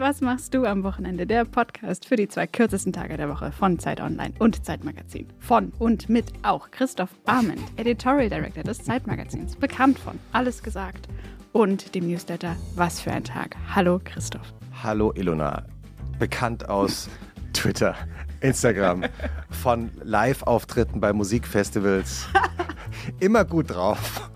was machst du am Wochenende? Der Podcast für die zwei kürzesten Tage der Woche von Zeit Online und Zeitmagazin. Von und mit auch Christoph Arment, Editorial Director des Zeitmagazins, bekannt von Alles gesagt und dem Newsletter Was für ein Tag. Hallo Christoph. Hallo Ilona, bekannt aus Twitter, Instagram, von Live-Auftritten bei Musikfestivals. Immer gut drauf.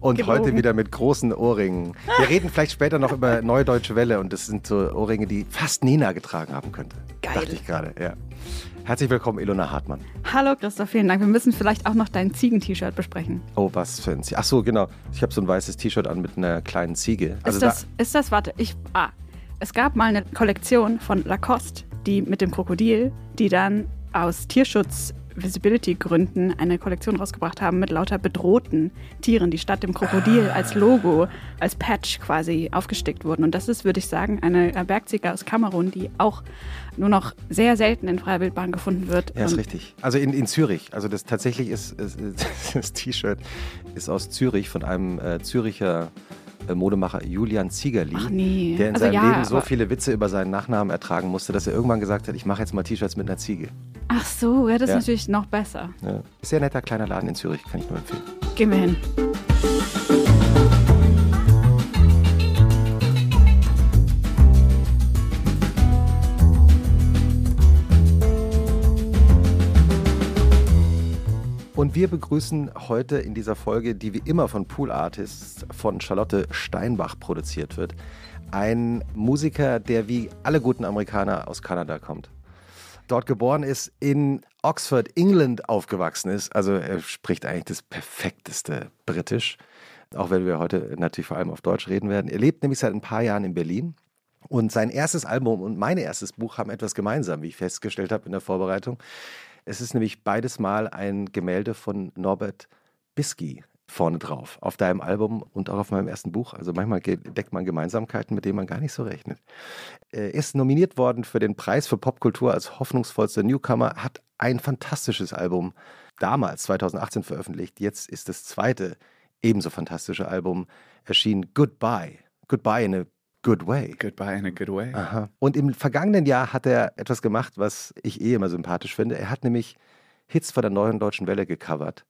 Und Gelogen. heute wieder mit großen Ohrringen. Wir reden vielleicht später noch über Neue Deutsche Welle und das sind so Ohrringe, die fast Nina getragen haben könnte. Geil. Dachte ich gerade, ja. Herzlich willkommen, Ilona Hartmann. Hallo Christoph, vielen Dank. Wir müssen vielleicht auch noch dein Ziegen-T-Shirt besprechen. Oh, was für ein Ziel. Ach so, genau. Ich habe so ein weißes T-Shirt an mit einer kleinen Ziege. Also ist, das, ist das, warte, ich, ah, es gab mal eine Kollektion von Lacoste, die mit dem Krokodil, die dann aus Tierschutz Visibility-Gründen eine Kollektion rausgebracht haben mit lauter bedrohten Tieren, die statt dem Krokodil als Logo, als Patch quasi aufgestickt wurden. Und das ist, würde ich sagen, eine Bergziege aus Kamerun, die auch nur noch sehr selten in freier Wildbahn gefunden wird. Ja, ist Und richtig. Also in, in Zürich. Also das tatsächlich ist, ist das T-Shirt ist aus Zürich von einem äh, Züricher äh, Modemacher Julian Ziegerli, nee. der in Also seinem ja, Leben so viele Witze über seinen Nachnamen ertragen musste, dass er irgendwann gesagt hat, ich mache jetzt mal T-Shirts mit einer Ziege. Ach so, ja, das Ja. ist natürlich noch besser. Ja. Sehr netter kleiner Laden in Zürich, kann ich nur empfehlen. Gehen wir hin. Und wir begrüßen heute in dieser Folge, die wie immer von Pool Artists von Charlotte Steinbach produziert wird, einen Musiker, der wie alle guten Amerikaner aus Kanada kommt. Dort geboren ist, in Oxford, England aufgewachsen ist. Also er spricht eigentlich das perfekteste Britisch, auch wenn wir heute natürlich vor allem auf Deutsch reden werden. Er lebt nämlich seit ein paar Jahren in Berlin. Und sein erstes Album und mein erstes Buch haben etwas gemeinsam, wie ich festgestellt habe in der Vorbereitung. Es ist nämlich beides Mal ein Gemälde von Norbert Bisky vorne drauf, auf deinem Album und auch auf meinem ersten Buch. Also manchmal deckt man Gemeinsamkeiten, mit denen man gar nicht so rechnet. Er ist nominiert worden für den Preis für Popkultur als hoffnungsvollster Newcomer, hat ein fantastisches Album damals, 2018, veröffentlicht. Jetzt ist das zweite ebenso fantastische Album erschienen, Goodbye. Goodbye in a good way. Goodbye in a good way. Aha. Und im vergangenen Jahr hat er etwas gemacht, was ich eh immer sympathisch finde. Er hat nämlich Hits von der neuen deutschen Welle gecovert.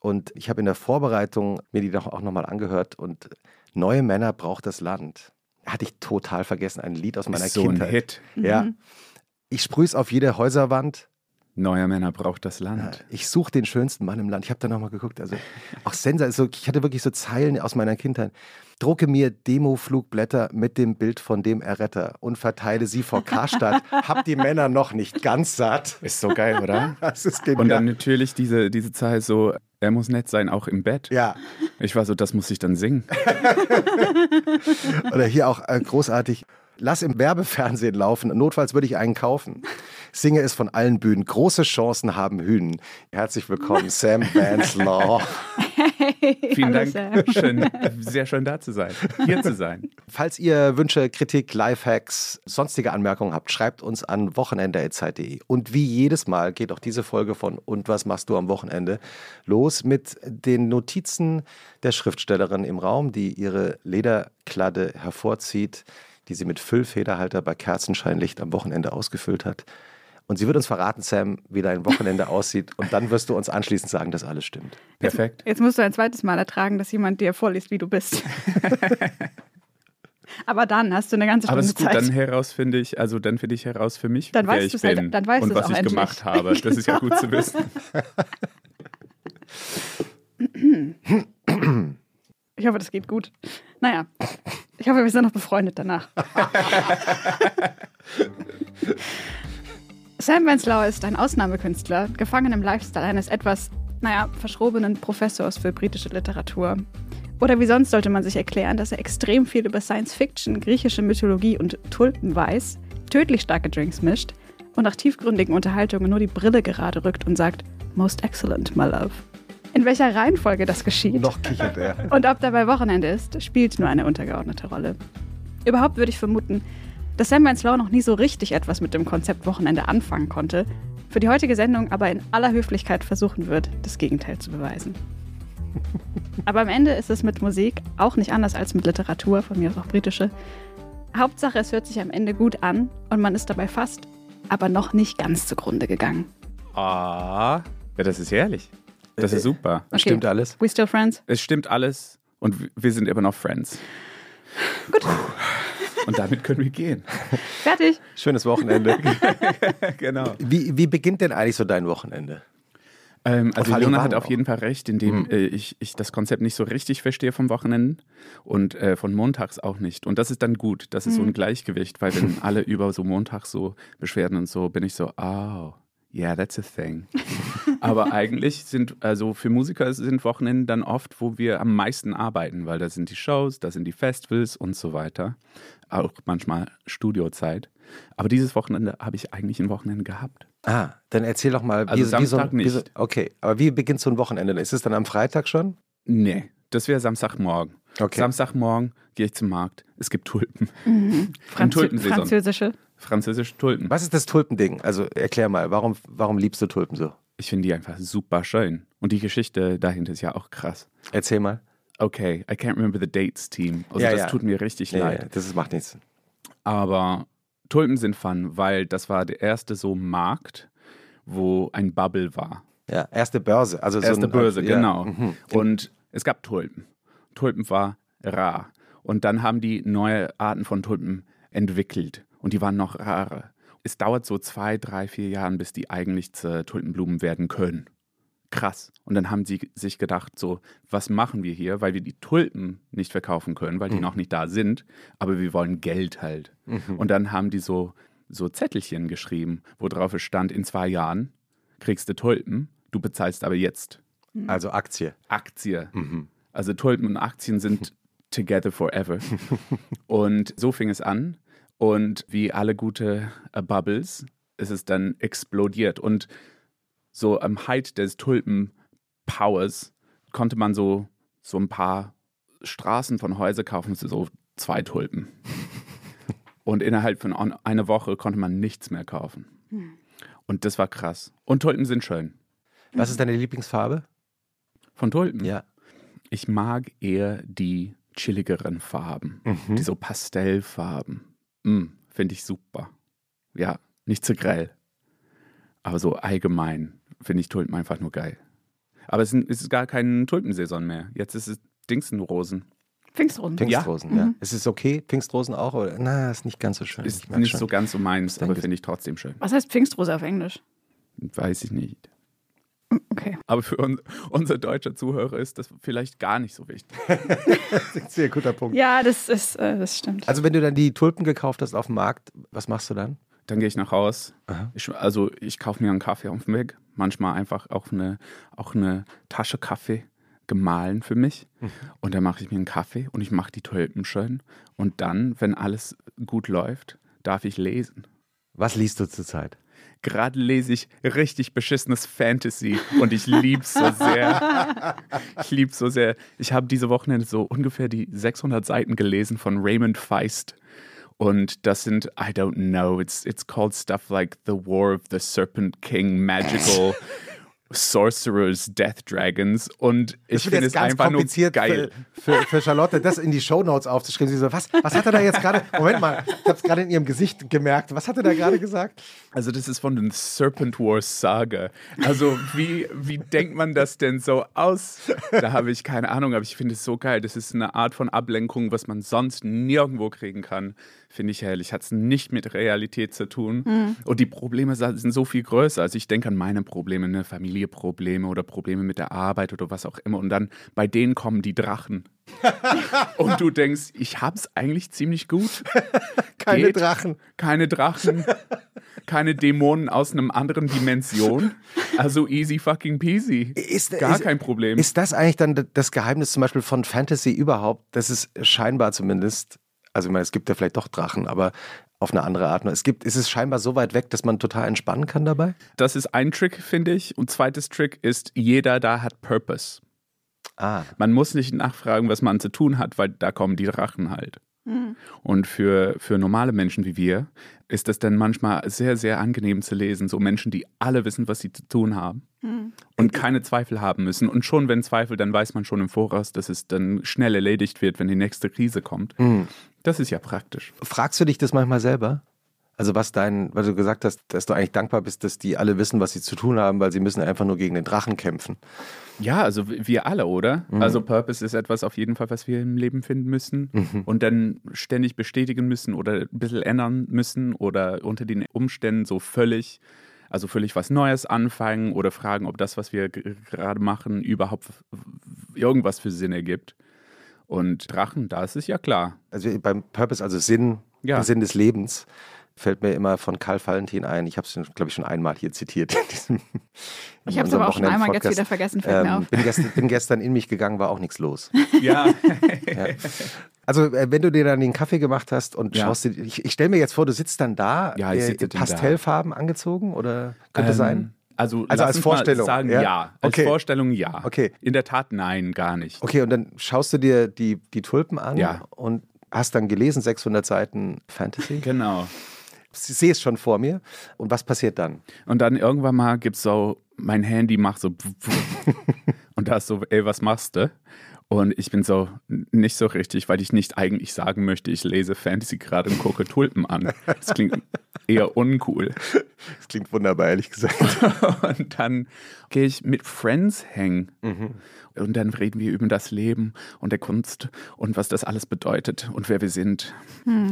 Und ich habe in der Vorbereitung mir die doch auch nochmal angehört und Neue Männer braucht das Land. Hatte ich total vergessen, ein Lied aus meiner Ist so ein Kindheit. Hit. Ja. Ich sprühe es auf jede Häuserwand. Neuer Männer braucht das Land. Ich suche den schönsten Mann im Land. Ich habe da nochmal geguckt. Also auch Sensa, so, ich hatte wirklich so Zeilen aus meiner Kindheit. Drucke mir Demo-Flugblätter mit dem Bild von dem Erretter und verteile sie vor Karstadt. Hab die Männer noch nicht ganz satt. Ist so geil, oder? Das ist genial. Und dann natürlich diese, diese Zahl so, er muss nett sein, auch im Bett. ja, Ich war so, das muss ich dann singen. oder hier auch äh, großartig. Lass im Werbefernsehen laufen. Notfalls würde ich einen kaufen. Singe es von allen Bühnen. Große Chancen haben Hühnen. Herzlich willkommen, Sam Vance Law. Vielen Dank. Sam. Schön, sehr schön da zu sein, hier zu sein. Falls ihr Wünsche, Kritik, Lifehacks, sonstige Anmerkungen habt, schreibt uns an wochenende.zeit.de. Und wie jedes Mal geht auch diese Folge von Und was machst du am Wochenende los mit den Notizen der Schriftstellerin im Raum, die ihre Lederkladde hervorzieht, die sie mit Füllfederhalter bei Kerzenscheinlicht am Wochenende ausgefüllt hat. Und sie wird uns verraten, Sam, wie dein Wochenende aussieht. Und dann wirst du uns anschließend sagen, dass alles stimmt. Perfekt. Jetzt musst du ein zweites Mal ertragen, dass jemand dir vorliest, wie du bist. Aber dann hast du eine ganze Aber Stunde es ist gut, Zeit. dann heraus finde ich, also dann finde ich heraus für mich, Dann wer weißt ich halt- bin dann weißt und was auch ich endlich. gemacht habe. Das ist ja gut zu wissen. Ich hoffe, das geht gut. Naja, ich hoffe, wir sind noch befreundet danach. Sam Wenzlauer ist ein Ausnahmekünstler, gefangen im Lifestyle eines etwas, naja, verschrobenen Professors für britische Literatur. Oder wie sonst sollte man sich erklären, dass er extrem viel über Science Fiction, griechische Mythologie und Tulpen weiß, tödlich starke Drinks mischt und nach tiefgründigen Unterhaltungen nur die Brille gerade rückt und sagt, Most excellent, my love. In welcher Reihenfolge das geschieht Noch kichert er. und ob dabei Wochenende ist, spielt nur eine untergeordnete Rolle. Überhaupt würde ich vermuten, dass Sam Law noch nie so richtig etwas mit dem Konzept Wochenende anfangen konnte, für die heutige Sendung aber in aller Höflichkeit versuchen wird, das Gegenteil zu beweisen. Aber am Ende ist es mit Musik auch nicht anders als mit Literatur, von mir aus auch britische. Hauptsache, es hört sich am Ende gut an und man ist dabei fast, aber noch nicht ganz zugrunde gegangen. Ah, ja, das ist herrlich. Das ist super. Okay. Stimmt alles? We still friends? Es stimmt alles und wir sind immer noch Friends. Gut. Und damit können wir gehen. Fertig. Schönes Wochenende. genau. wie, wie beginnt denn eigentlich so dein Wochenende? Ähm, also allem Leona wann hat auf jeden Fall recht, indem äh, ich, ich das Konzept nicht so richtig verstehe vom Wochenenden und äh, von montags auch nicht. Und das ist dann gut. Das ist so ein Gleichgewicht, weil wenn alle über so Montag so beschwerden und so, bin ich so, oh, yeah, that's a thing. Aber eigentlich sind, also für Musiker sind Wochenenden dann oft, wo wir am meisten arbeiten, weil da sind die Shows, da sind die Festivals und so weiter. Auch manchmal Studiozeit. Aber dieses Wochenende habe ich eigentlich ein Wochenende gehabt. Ah, dann erzähl doch mal. Also wie, wie so, Samstag Wie so, nicht. okay, aber wie beginnt so ein Wochenende? Ist es dann am Freitag schon? Nee, das wäre Samstagmorgen. Okay. Samstagmorgen gehe ich zum Markt. Es gibt Tulpen. Franzö Tulpensaison. Französische. Französische Tulpen. Was ist das Tulpending? Also erklär mal, warum, warum liebst du Tulpen so? Ich finde die einfach super schön. Und die Geschichte dahinter ist ja auch krass. Erzähl mal. Okay, I can't remember the dates, Team. Also Ja, das ja. tut mir richtig Nee, leid. das ist, macht nichts. Aber Tulpen sind fun, weil das war der erste so Markt, wo ein Bubble war. Ja, erste Börse. Also Erste so ein, Börse, ja, genau. mhm. Und es gab Tulpen. Tulpen war rar. Und dann haben die neue Arten von Tulpen entwickelt. Und die waren noch rarer. Es dauert so zwei, drei, vier Jahre, bis die eigentlich zu Tulpenblumen werden können. Krass. Und dann haben sie sich gedacht, so, was machen wir hier? Weil wir die Tulpen nicht verkaufen können, weil die noch nicht da sind, aber wir wollen Geld halt. Und dann haben die so, so Zettelchen geschrieben, wo drauf es stand, in zwei Jahren kriegst du Tulpen, du bezahlst aber jetzt. Also Aktie. Aktie. Also Tulpen und Aktien sind together forever. und so fing es an. Und wie alle gute äh, Bubbles ist es dann explodiert. Und so am Height des Tulpen-Powers konnte man so, so ein paar Straßen von Häusern kaufen so zwei Tulpen. Und innerhalb von on- einer Woche konnte man nichts mehr kaufen. Und das war krass. Und Tulpen sind schön. Was ist deine Lieblingsfarbe? Von Tulpen? Ja. Ich mag eher die chilligeren Farben, Mhm. die so Pastellfarben. Mm, Finde ich super. Ja, nicht zu grell. Aber so allgemein finde ich Tulpen einfach nur geil. Aber es ist, ist gar keine Tulpensaison mehr. Jetzt ist es Dingsenrosen. Pfingstrosen. Pfingstrosen, ja. Ist es okay? Pfingstrosen auch? Oder? Na, ist nicht ganz so schön. Ist nicht schon. so ganz so meins, aber finde ich trotzdem schön. Was heißt Pfingstrose auf Englisch? Weiß ich nicht. Okay. Aber für un unser deutscher Zuhörer ist das vielleicht gar nicht so wichtig. Sehr guter Punkt. Ja, das ist, äh, das stimmt. Also wenn du dann die Tulpen gekauft hast auf dem Markt, was machst du dann? Dann gehe ich nach Haus. Ich, also ich kaufe mir einen Kaffee auf dem Weg. Manchmal einfach auch eine, auch eine Tasche Kaffee gemahlen für mich. Und dann mache ich mir einen Kaffee und ich mache die Tulpen schön. Und dann, wenn alles gut läuft, darf ich lesen. Was liest du zurzeit? Gerade lese ich richtig beschissenes Fantasy und ich lieb's so sehr. Ich lieb's so sehr. Ich habe diese Wochenende so ungefähr die 600 Seiten gelesen von Raymond Feist. Und das sind, I don't know, it's, it's called stuff like The War of the Serpent King, Magical Sorcerers, Death Dragons. Und ich finde es einfach nur geil. Für, für, für Charlotte, das in die Shownotes aufzuschreiben. Sie so, was, was hat er da jetzt gerade? Moment mal, ich habe es gerade in ihrem Gesicht gemerkt. Was hat er da gerade gesagt? Also das ist von den Serpent Wars Saga. Also wie, wie denkt man das denn so aus? Da habe ich keine Ahnung, aber ich finde es so geil. Das ist eine Art von Ablenkung, was man sonst nirgendwo kriegen kann. Finde ich herrlich. Hat es nicht mit Realität zu tun. Und die Probleme sind so viel größer. Also ich denke an meine Probleme, ne? Familieprobleme oder Probleme mit der Arbeit oder was auch immer. Und dann bei denen kommen die Drachen. Und du denkst, ich hab's eigentlich ziemlich gut. Keine Geht. Drachen. Keine Drachen, keine Dämonen aus einem anderen Dimension. Also easy fucking peasy. Ist- Gar ist- kein Problem. Ist das eigentlich dann das Geheimnis zum Beispiel von Fantasy überhaupt? Das ist scheinbar zumindest, also ich meine, es gibt ja vielleicht doch Drachen, aber auf eine andere Art. Es gibt, ist es scheinbar so weit weg, dass man total entspannen kann dabei? das ist ein Trick, finde ich. Und zweites Trick ist, jeder da hat Purpose. Ah, Man muss nicht nachfragen, was man zu tun hat, weil da kommen die Drachen halt. Und für, für normale Menschen wie wir ist das dann manchmal sehr, sehr angenehm zu lesen. So Menschen, die alle wissen, was sie zu tun haben. und keine Zweifel haben müssen. Und schon, wenn Zweifel, dann weiß man schon im Voraus, dass es dann schnell erledigt wird, wenn die nächste Krise kommt. Mhm. Das ist ja praktisch. Fragst du dich das manchmal selber? Also was dein, weil du gesagt hast, dass du eigentlich dankbar bist, dass die alle wissen, was sie zu tun haben, weil sie müssen einfach nur gegen den Drachen kämpfen. Ja, also wir alle, oder? Mhm. Also Purpose ist etwas auf jeden Fall, was wir im Leben finden müssen Mhm. und dann ständig bestätigen müssen oder ein bisschen ändern müssen oder unter den Umständen so völlig, also völlig was Neues anfangen oder fragen, ob das, was wir gerade machen, überhaupt irgendwas für Sinn ergibt. Und Drachen, da ist es ja klar. Also beim Purpose, also Sinn, Ja. Sinn des Lebens, fällt mir immer von Karl Valentin ein. Ich habe es, glaube ich, schon einmal hier zitiert. In diesem, Ich habe es aber auch schon einmal jetzt wieder vergessen, fällt mir Ähm, auf. bin, gestern, bin gestern in mich gegangen, war auch nichts los. Ja. Also, äh, wenn du dir dann den Kaffee gemacht hast und Ja. schaust dir, ich, ich stelle mir jetzt vor, du sitzt dann da, Ja, ich äh, dann da. Pastellfarben angezogen oder könnte Ähm, sein? Also, Also als Vorstellung, sagen ja? ja. Als Okay. Vorstellung ja. Okay. In der Tat nein, gar nicht. Okay, und dann schaust du dir die, die Tulpen an Ja. und hast dann gelesen, 600 Seiten Fantasy. Genau. Ich sehe es schon vor mir. Und was passiert dann? Und dann irgendwann mal gibt's so, mein Handy macht so und da ist so, ey, was machst du? Und ich bin so nicht so richtig, weil ich nicht eigentlich sagen möchte, ich lese Fantasy gerade und gucke Tulpen an. Das klingt eher uncool. Das klingt wunderbar, ehrlich gesagt. Und dann gehe ich mit Friends hängen. Und dann reden wir über das Leben und der Kunst und was das alles bedeutet und wer wir sind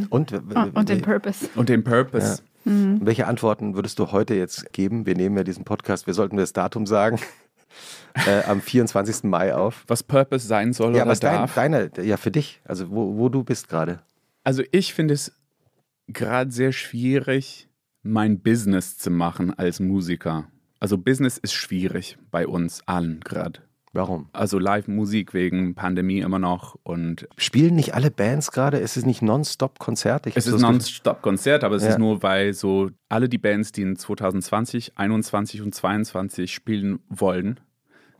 Und, w- Oh, und den Purpose. und den Purpose. welche Antworten würdest du heute jetzt geben? Wir nehmen ja diesen Podcast, wir sollten das Datum sagen, äh, am 24. Mai auf. Was Purpose sein soll Ja, oder was dein, darf. deine, ja, für dich, also wo, wo du bist gerade. Also ich finde es gerade sehr schwierig, mein Business zu machen als Musiker. Also Business ist schwierig bei uns allen gerade. Warum? Also Live-Musik wegen Pandemie immer noch und Spielen nicht alle Bands gerade? Ist es nicht Nonstop-Konzert? Ich es ist so das Non-Stop-Konzert, aber es Ja. ist nur, weil so alle die Bands, die in 2020, 21 und 22 spielen wollen,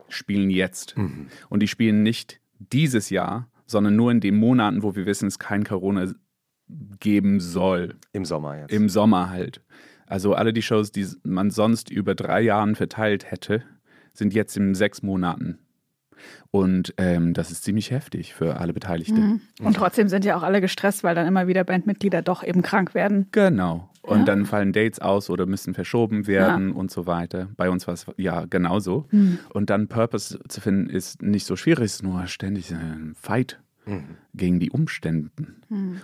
spielen jetzt. Mhm. Und die spielen nicht dieses Jahr, sondern nur in den Monaten, wo wir wissen, es kein Corona geben soll. Im Sommer jetzt. Im Sommer halt. Also alle die Shows, die man sonst über drei Jahren verteilt hätte, sind jetzt in sechs Monaten. Und ähm, das ist ziemlich heftig für alle Beteiligten. Und trotzdem sind ja auch alle gestresst, weil dann immer wieder Bandmitglieder doch eben krank werden. Genau. Und Ja. dann fallen Dates aus oder müssen verschoben werden und so weiter. Bei uns war es ja genauso. Und dann Purpose zu finden ist nicht so schwierig, es ist nur ständig ein Fight gegen die Umstände.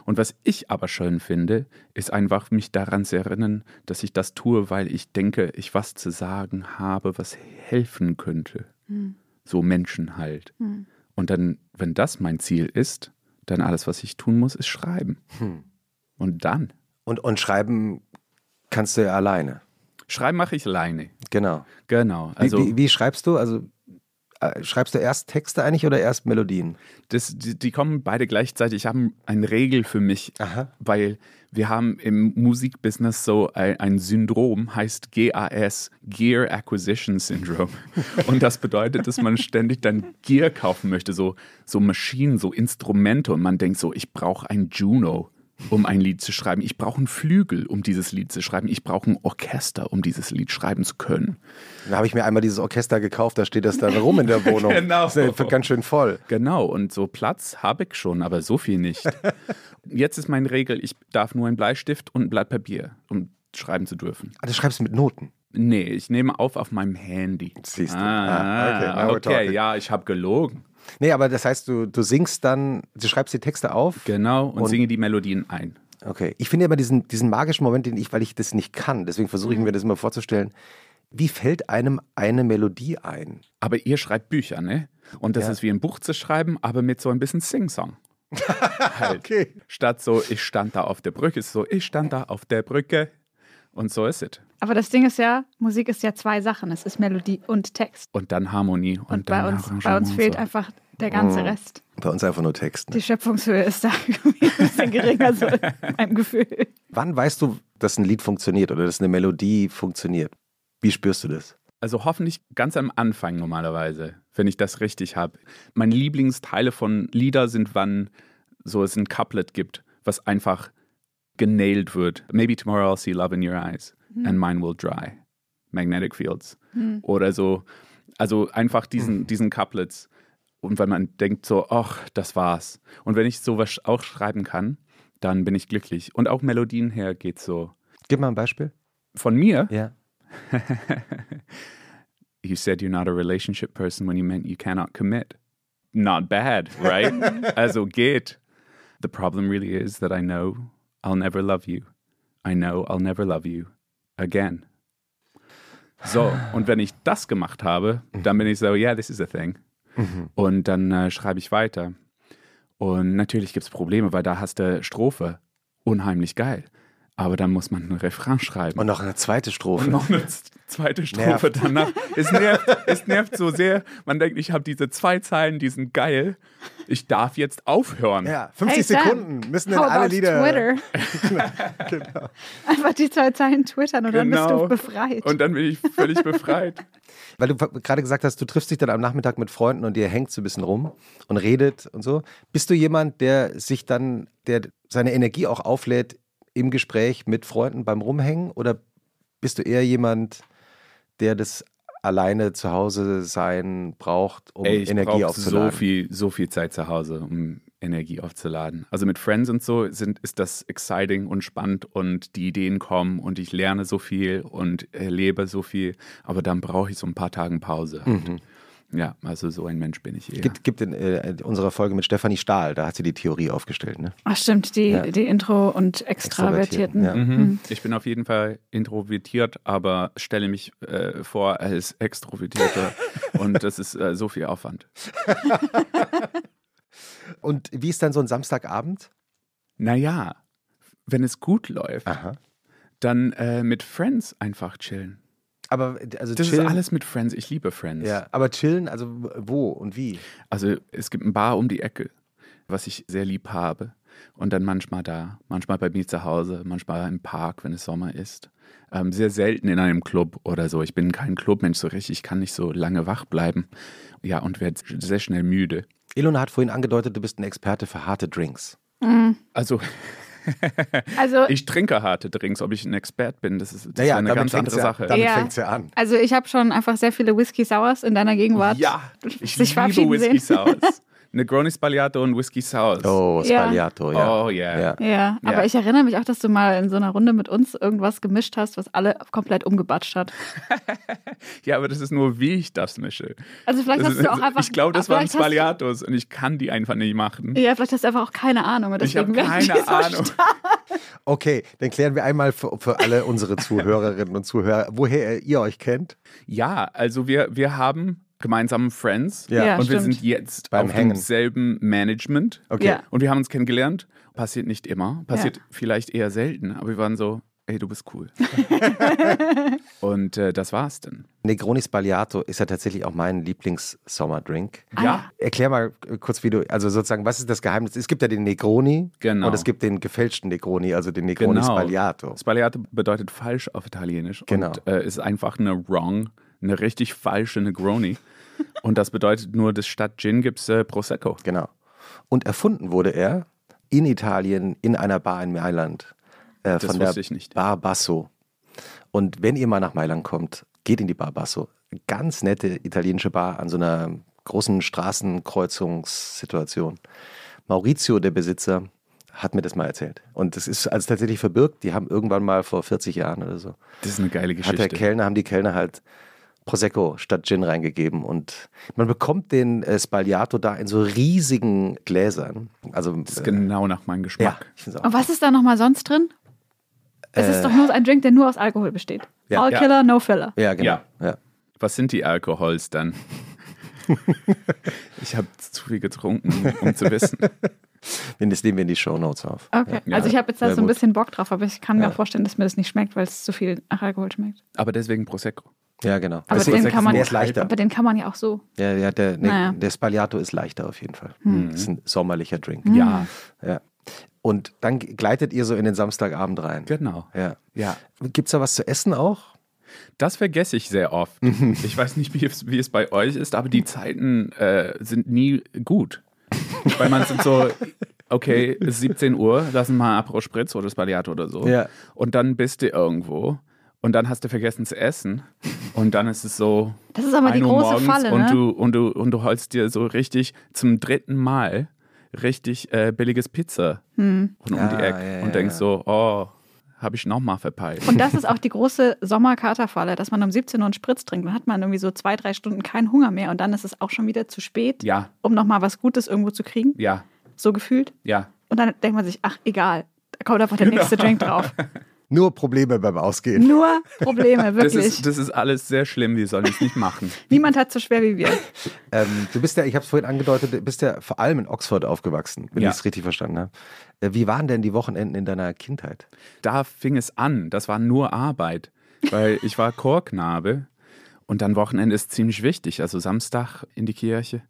Und was ich aber schön finde, ist einfach mich daran zu erinnern, dass ich das tue, weil ich denke, ich was zu sagen habe, was helfen könnte. So Menschen halt. Und dann, wenn das mein Ziel ist, dann alles, was ich tun muss, ist schreiben. Und dann. Und, und schreiben kannst du ja alleine. Schreiben mache ich alleine. Genau. Genau. Wie, Also wie, wie schreibst du? Also schreibst du erst Texte eigentlich oder erst Melodien? das, die, die kommen beide gleichzeitig. Ich habe eine Regel für mich, Aha. weil wir haben im Musikbusiness so ein, ein Syndrom, heißt GAS, Gear Acquisition Syndrome. Und das bedeutet, dass man ständig dann Gear kaufen möchte, so, so Maschinen, so Instrumente. Und man denkt so, ich brauche ein Juno. Um ein Lied zu schreiben. Ich brauche einen Flügel, um dieses Lied zu schreiben. Ich brauche ein Orchester, um dieses Lied schreiben zu können. Da habe ich mir einmal dieses Orchester gekauft, da steht das dann rum in der Wohnung. Genau. Das ist ja ganz schön voll. Genau, und so Platz habe ich schon, aber so viel nicht. Jetzt ist meine Regel, ich darf nur einen Bleistift und ein Blatt Papier, um schreiben zu dürfen. Ah, das schreibst du mit Noten. Nee, ich nehme auf auf meinem Handy. Siehst du. Ah, Ah, okay, okay, ja, ich habe gelogen. Nee, aber das heißt, du, du singst dann, du schreibst die Texte auf. Genau, und, Und- singe die Melodien ein. Okay. Ich finde immer diesen, diesen magischen Moment, den ich, weil ich das nicht kann, deswegen versuche ich mir das immer vorzustellen. Wie fällt einem eine Melodie ein? Aber ihr schreibt Bücher, ne? Und das Ja. ist wie ein Buch zu schreiben, aber mit so ein bisschen Sing-Song. halt. Okay. Statt so, ich stand da auf der Brücke, ist so, ich stand da auf der Brücke. Und so ist es. Aber das Ding ist ja, Musik ist ja zwei Sachen. Es ist Melodie und Text. Und dann Harmonie. Und, Und, dann bei, uns, bei uns fehlt so. einfach der ganze Mhm. Rest. Bei uns einfach nur Text. Ne? Die Schöpfungshöhe ist da ein bisschen geringer, so in meinem Gefühl. Wann weißt du, dass ein Lied funktioniert oder dass eine Melodie funktioniert? Wie spürst du das? Also hoffentlich ganz am Anfang normalerweise, wenn ich das richtig habe. Meine Lieblingsteile von Lieder sind, wann so es ein Couplet gibt, was einfach genailed wird. Maybe tomorrow I'll see love in your eyes and mine will dry. magnetic fields oder so. Also einfach diesen, diesen Couplets. Und wenn man denkt so, ach, das war's. Und wenn ich sowas auch schreiben kann, dann bin ich glücklich. Und auch Melodien her geht so. Gib mal ein Beispiel. Von mir, Ja. you said you're not a relationship person when you meant you cannot commit. Not bad, right? also geht. The problem really is that I know I'll never love you. I know I'll never love you again. So, und wenn ich das gemacht habe, dann bin ich so, yeah, this is a thing. Und dann äh, schreibe ich weiter. Und natürlich gibt es Probleme, weil da hast du Strophe. Unheimlich geil. Aber dann muss man einen Refrain schreiben. Und noch eine zweite Strophe. Und noch eine zweite Strophe Nervt. danach. Es nervt, es nervt so sehr. Man denkt, ich habe diese zwei Zeilen, die sind geil. Ich darf jetzt aufhören. Ja, 50 Hey, Sam, Sekunden müssen dann How alle Lieder. Twitter? Genau. Einfach die zwei Zeilen twittern und dann bist Genau. du befreit. Und dann bin ich völlig befreit. Weil du gerade gesagt hast, du triffst dich dann am Nachmittag mit Freunden und ihr hängt so ein bisschen rum und redet und so. Bist du jemand, der sich dann, der seine Energie auch auflädt im Gespräch mit Freunden beim Rumhängen? Oder bist du eher jemand, der das alleine zu Hause sein braucht, um Ey, ich Energie aufzuladen? so viel, so viel Zeit zu Hause, um Energie aufzuladen. Also mit Friends und so sind, ist das exciting und spannend und die Ideen kommen und ich lerne so viel und erlebe so viel. Aber dann brauche ich so ein paar Tage Pause. Mhm. Ja, also so ein Mensch bin ich eher. Gibt, gibt in äh, unserer Folge mit Stefanie Stahl, da hat sie die Theorie aufgestellt. Ne? Ach stimmt, die, Ja. die Intro- und Extravertierten. Ja. Mhm. Ich bin auf jeden Fall introvertiert, aber stelle mich äh, vor als Extrovertierter und das ist äh, so viel Aufwand. Und wie ist dann so ein Samstagabend? Naja, wenn es gut läuft, Aha. dann äh, mit Friends einfach chillen. Aber also Das chillen, ist alles mit Friends. Ich liebe Friends. Ja, aber chillen, also wo und wie? Also es gibt ein Bar um die Ecke, was ich sehr lieb habe. Und dann manchmal da, manchmal bei mir zu Hause, manchmal im Park, wenn es Sommer ist. Ähm, sehr selten in einem Club oder so. Ich bin kein Clubmensch so richtig, ich kann nicht so lange wach bleiben. Ja, und werde sehr schnell müde. Ilona hat vorhin angedeutet, du bist ein Experte für harte Drinks. Also Also, ich trinke harte Drinks, ob ich ein Expert bin, das ist, das Naja, ist eine ganz andere ja- Sache. damit Ja. fängt's ja an. also ich habe schon einfach sehr viele Whisky Sours in deiner Gegenwart Ja, ich sich liebe Whisky. Sours. Negroni Spagliato und Whisky Sours. Oh, Ja. Spagliato, ja. Oh, yeah. ja. Ja, aber Ja. ich erinnere mich auch, dass du mal in so einer Runde mit uns irgendwas gemischt hast, was alle komplett umgebatscht hat. Ja, aber das ist nur, wie ich das mische. Also vielleicht Das hast ist, du auch einfach. ich glaube, das waren Spagliatos und ich kann die einfach nicht machen. Ja, vielleicht hast du einfach auch keine Ahnung. und ich habe deswegen werden die keine so Ahnung. Okay, dann klären wir einmal für, für alle unsere Zuhörerinnen und Zuhörer, woher ihr euch kennt. Ja, also wir, wir haben gemeinsam Friends Ja. Ja, und wir stimmt. sind jetzt Beim auf Hängen. demselben Management. Okay. Ja. Und wir haben uns kennengelernt. Passiert nicht immer, passiert vielleicht eher selten, aber wir waren so, ey, du bist cool. und äh, das war's dann. Negroni Spagliato ist ja tatsächlich auch mein Lieblings-Sommerdrink. Ah, ja, Erklär mal äh, kurz, wie du, also sozusagen, was ist das Geheimnis? Es gibt ja den Negroni Genau. und es gibt den gefälschten Negroni, also den Negroni Genau. Spagliato. Spagliato bedeutet falsch auf Italienisch Genau. und äh, ist einfach eine wrong, eine richtig falsche Negroni. und das bedeutet nur, dass statt Gin gibt's äh, Prosecco. Genau. Und erfunden wurde er in Italien in einer Bar in Mailand. Äh, Das von der wusste ich nicht. Bar Basso. Und wenn ihr mal nach Mailand kommt, geht in die Bar Basso. Ganz nette italienische Bar an so einer großen Straßenkreuzungssituation. Maurizio, der Besitzer, hat mir das mal erzählt. Und das ist also tatsächlich verbirgt. Die haben irgendwann mal vor 40 Jahren oder so, Das ist eine geile hat der Geschichte. Kellner, haben die Kellner halt Prosecco statt Gin reingegeben und man bekommt den äh, Spagliato da in so riesigen Gläsern. Also Das ist genau nach meinem ja, Geschmack. auch. Und was ist da nochmal sonst drin? Es ist doch nur ein Drink, der nur aus Alkohol besteht. Äh. Ja. All Ja. Killer, no Filler. Ja, genau. Ja. Ja. Was sind die Alkohols dann? ich habe zu viel getrunken, um zu wissen. Das nehmen wir in die Shownotes auf. Okay. Ja, also ich habe jetzt da so ein gut. bisschen Bock drauf, aber ich kann mir auch vorstellen, dass mir das nicht schmeckt, weil es zu viel nach Alkohol schmeckt. Aber deswegen Prosecco. Ja, genau. Aber Also, den kann man der ist leichter. Aber den kann man ja auch so. Ja, ja, der, ne, Naja. der Spagliato ist leichter auf jeden Fall. Mhm. Das ist ein sommerlicher Drink. Ja, Ja. Und dann gleitet ihr so in den Samstagabend rein. genau. Ja. Ja, Gibt es da was zu essen auch? das vergesse ich sehr oft. Ich weiß nicht, wie es, wie es bei euch ist, aber die Zeiten äh, sind nie gut. Weil man sind so, okay, es ist 17 Uhr, lass uns mal Apro Spritz oder Spaliato oder so. Ja. Und dann bist du irgendwo und dann hast du vergessen zu essen und dann ist es so Das ist aber die 1 Uhr große morgens Falle, und ne? du und du und du holst dir so richtig zum dritten Mal richtig äh, billiges Pizza Hm. von um Ja, die Ecke ja, und denkst ja. so, oh, habe ich nochmal verpeilt. Und das ist auch die große Sommerkaterfalle, dass man um 17 Uhr einen Spritz trinkt. Dann hat man irgendwie so zwei, drei Stunden keinen Hunger mehr und dann ist es auch schon wieder zu spät, ja, um nochmal was Gutes irgendwo zu kriegen. ja, So gefühlt. ja. Und dann denkt man sich, ach, egal. Da kommt einfach der nächste Drink drauf. Nur Probleme beim Ausgehen. Nur Probleme, Das wirklich. ist, das ist alles sehr schlimm, wir sollen es nicht machen. Niemand hat so schwer wie wir. Ähm, du bist ja, ich habe es vorhin angedeutet, du bist ja vor allem in Oxford aufgewachsen, wenn Ja. ich es richtig verstanden habe. Äh, Wie waren denn die Wochenenden in deiner Kindheit? Da fing es an, das war nur Arbeit, weil ich war Chorknabe und dann Wochenende ist ziemlich wichtig, also Samstag in die Kirche,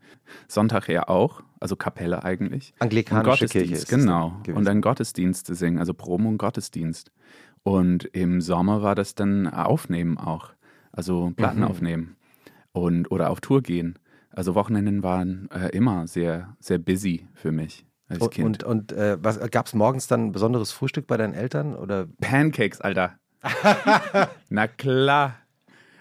Sonntag ja auch, also Kapelle eigentlich. Anglikanische Und Kirche Gottesdienst, ist genau. Und dann Gottesdienste singen, also Promo und Gottesdienst. Und im Sommer war das dann Aufnehmen auch, also Platten Mhm. aufnehmen und oder auf Tour gehen. Also Wochenenden waren äh, immer sehr, sehr busy für mich als Und, Kind. und, und äh, was gab es morgens dann ein besonderes Frühstück bei deinen Eltern? Oder Pancakes, Alter. Na klar.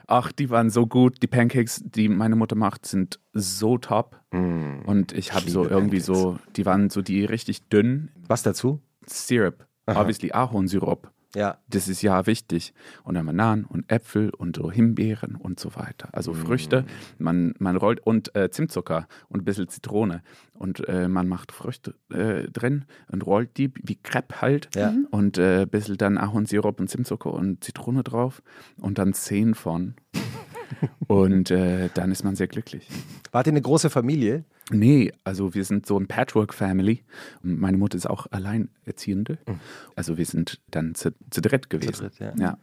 Ach, die waren so gut. Die Pancakes, die meine Mutter macht, sind so top. Und ich habe so irgendwie Pancakes. so, die waren so die richtig dünn. was dazu? Syrup, obviously Ahornsirup. Ja. Das ist ja wichtig. Und dann Bananen und Äpfel und so Himbeeren und so weiter. Also Früchte. Man, man rollt und äh, Zimtzucker und ein bisschen Zitrone. Und äh, man macht Früchte äh, drin und rollt die wie Crepe halt. Ja. Mhm. Und äh, ein bisschen dann Ahornsirup und Zimtzucker und Zitrone drauf. Und dann zehn von. Und äh, dann ist man sehr glücklich. Wart ihr eine große Familie? Nee, also wir sind so ein Patchwork-Family. Und Meine Mutter ist auch Alleinerziehende. Also wir sind dann zu, zu dritt gewesen. dritt, ja. ja.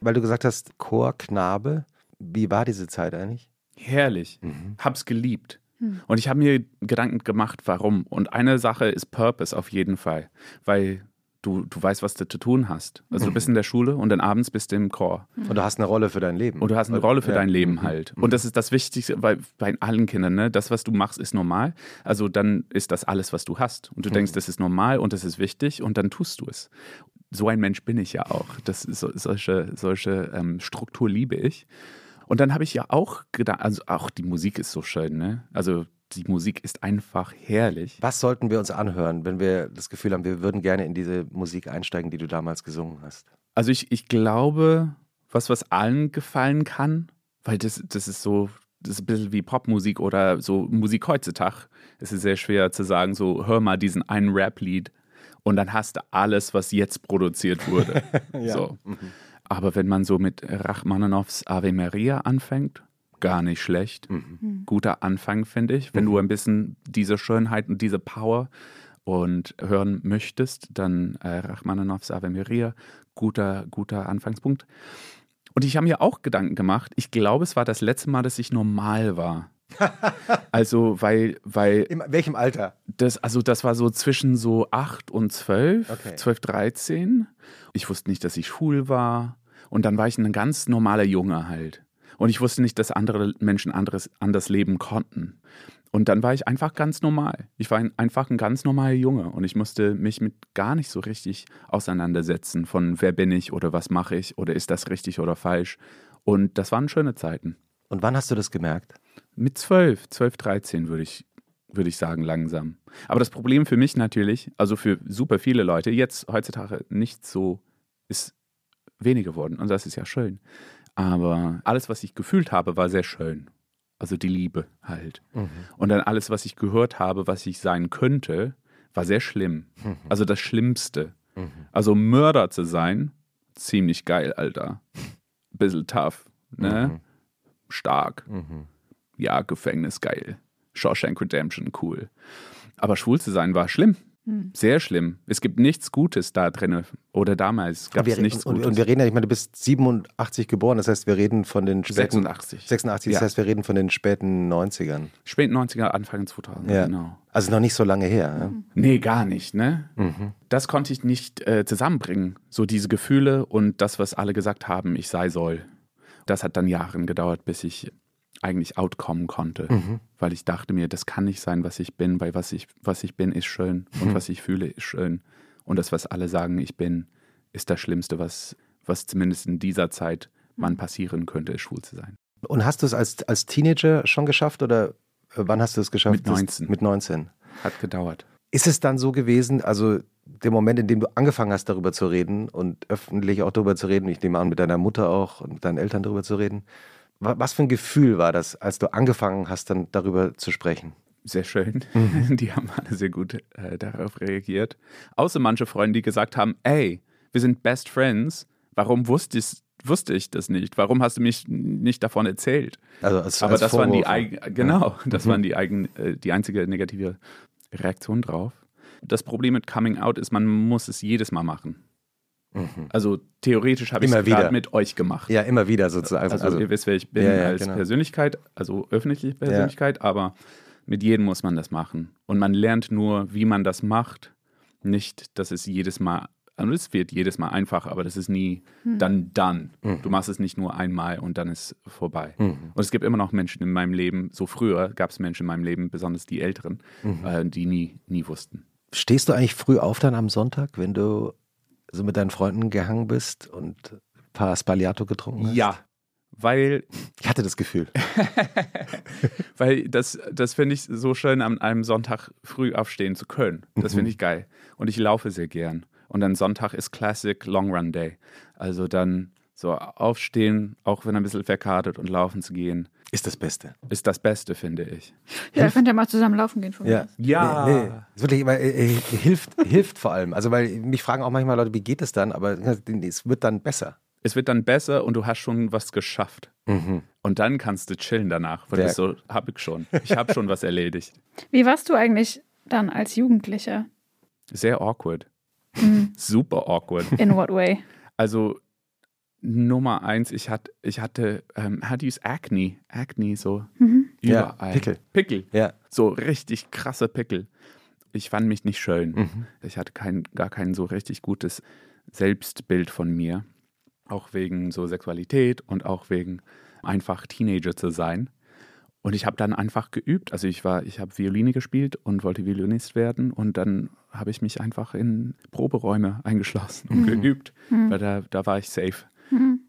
Weil du gesagt hast, Chorknabe. Wie war diese Zeit eigentlich? Herrlich. Mhm. Hab's geliebt. Und ich habe mir Gedanken gemacht, warum. Und eine Sache ist Purpose auf jeden Fall. Weil du, du weißt, was du zu tun hast. Also du bist in der Schule und dann abends bist du im Chor. Und du hast eine Rolle für dein Leben. Und du hast eine Rolle für Ja. Mhm. dein Leben halt. Und das ist das Wichtigste bei, bei allen Kindern. Ne? Das, was du machst, ist normal. Also dann ist das alles, was du hast. Und du denkst, das ist normal und das ist wichtig und dann tust du es. So ein Mensch bin ich ja auch. Das so, solche solche ähm, Struktur liebe ich. Und dann habe ich ja auch gedacht, also auch die Musik ist so schön, ne? Also die Musik ist einfach herrlich. Was sollten wir uns anhören, wenn wir das Gefühl haben, wir würden gerne in diese Musik einsteigen, die du damals gesungen hast? Also ich, ich glaube, was, was allen gefallen kann, weil das, das ist so, das ist ein bisschen wie Popmusik oder so Musik heutzutage. Es ist sehr schwer zu sagen, so hör mal diesen einen Rap-Lied und dann hast du alles, was jetzt produziert wurde. so. Aber wenn man so mit Rachmaninows Ave Maria anfängt, gar nicht schlecht. Guter Anfang, finde ich. Wenn du ein bisschen diese Schönheit und diese Power und hören möchtest, dann äh, Rachmaninows Ave Maria, guter, guter Anfangspunkt. Und ich habe mir auch Gedanken gemacht. Ich glaube, es war das letzte Mal, dass ich normal war. also, weil, weil In welchem Alter? das, also das war so zwischen so 8 und 12, Okay. 12, 13. Ich wusste nicht, dass ich schwul war. Und dann war ich ein ganz normaler Junge halt. Und ich wusste nicht, dass andere Menschen anderes, anders leben konnten. Und dann war ich einfach ganz normal. Ich war ein, einfach ein ganz normaler Junge und ich musste mich mit gar nicht so richtig auseinandersetzen von wer bin ich oder was mache ich oder ist das richtig oder falsch. Und das waren schöne Zeiten. Und wann hast du das gemerkt? Mit 12, 12, 13 würde ich, würde ich sagen, langsam. Aber das Problem für mich natürlich, also für super viele Leute, jetzt heutzutage nicht so, ist wenig geworden. Und das ist ja schön. Aber alles, was ich gefühlt habe, war sehr schön. Also die Liebe halt. Und dann alles, was ich gehört habe, was ich sein könnte, war sehr schlimm. Also das Schlimmste. Also Mörder zu sein, ziemlich geil, Alter. Bisschen tough, ne? Stark. Ja, Gefängnis geil. Shawshank Redemption, cool. Aber schwul zu sein war schlimm. Sehr schlimm. Es gibt nichts Gutes da drin. Oder damals gab es nichts und, Gutes. und wir reden ja, ich meine, du bist 87 geboren, das heißt, wir reden von den späten 86. 86, das Ja. heißt, wir reden von den späten 90ern. Späten 90er, Anfang 2000, Ja. genau. Also noch nicht so lange her. Ja? Nee, gar nicht, ne? Mhm. Das konnte ich nicht äh, zusammenbringen. So diese Gefühle und das, was alle gesagt haben, ich sei soll. Das hat dann Jahre gedauert, bis ich eigentlich outkommen konnte. Mhm. Weil ich dachte mir, das kann nicht sein, was ich bin, weil was ich, was ich bin, ist schön Mhm. und was ich fühle, ist schön. Und das, was alle sagen, ich bin, ist das Schlimmste, was, was zumindest in dieser Zeit man passieren könnte, ist schwul zu sein. Und hast du es als, als Teenager schon geschafft oder äh, wann hast du es geschafft? Mit 19. Mit 19. Hat gedauert. Ist es dann so gewesen, also der Moment, in dem du angefangen hast, darüber zu reden und öffentlich auch darüber zu reden, ich nehme an, mit deiner Mutter auch und mit deinen Eltern darüber zu reden, was für ein Gefühl war das, als du angefangen hast, dann darüber zu sprechen? Sehr schön. Mhm. Die haben alle sehr gut äh, darauf reagiert. Außer manche Freunde, die gesagt haben, ey, wir sind Best Friends. Warum wusste ich, wusste ich das nicht? Warum hast du mich nicht davon erzählt? Also als, Aber als das waren die Vorwurf. genau, das Mhm. waren die eigen, äh, die einzige negative Reaktion drauf. Das Problem mit Coming Out ist, man muss es jedes Mal machen. Mhm. Also theoretisch habe ich Immer es gerade wieder. mit euch gemacht. Ja, immer wieder sozusagen. Also, ihr wisst, wer ich bin Ja, ja, als genau. Persönlichkeit, also öffentliche Persönlichkeit, aber mit jedem muss man das machen. Und man lernt nur, wie man das macht. Nicht, dass es jedes Mal, also es wird jedes Mal einfach, aber das ist nie dann dann. Du machst es nicht nur einmal und dann ist vorbei. Mhm. Und es gibt immer noch Menschen in meinem Leben, so früher gab es Menschen in meinem Leben, besonders die Älteren, Mhm. äh, die nie, nie wussten. Stehst du eigentlich früh auf dann am Sonntag, wenn du so mit deinen Freunden gehangen bist und ein paar Spaliato getrunken hast? Ja, weil Ich hatte das Gefühl. Weil das, das finde ich so schön, an einem Sonntag früh aufstehen zu können. Das Mhm. finde ich geil. Und ich laufe sehr gern. Und dann Sonntag ist Classic Long Run Day. Also dann so aufstehen, auch wenn ein bisschen verkartet und laufen zu gehen, Ist das Beste. ist das Beste, finde ich. Ja, könnt ihr mal zusammen laufen gehen von mir. aus. Ja. Nee, nee. Das wirklich, aber, äh, äh, hilft, hilft vor allem. Also, weil mich fragen auch manchmal Leute, wie geht es dann? Aber es wird dann besser. Es wird dann besser und du hast schon was geschafft. Mhm. Und dann kannst du chillen danach, weil Der- das so habe ich schon. Ich habe schon was erledigt. Wie warst du eigentlich dann als Jugendlicher? Sehr awkward. Hm. Super awkward. In what way? Also Nummer eins, ich, hat, ich hatte, ähm, how do you use Acne? Acne so Mhm. Ja, überall. Pickel. Pickel. Ja. So richtig krasse Pickel. Ich fand mich nicht schön. Mhm. Ich hatte kein, gar kein so richtig gutes Selbstbild von mir. Auch wegen so Sexualität und auch wegen einfach Teenager zu sein. Und ich habe dann einfach geübt. Also ich war, ich habe Violine gespielt und wollte Violinist werden. Und dann habe ich mich einfach in Proberäume eingeschlossen und geübt. Weil da, da war ich safe.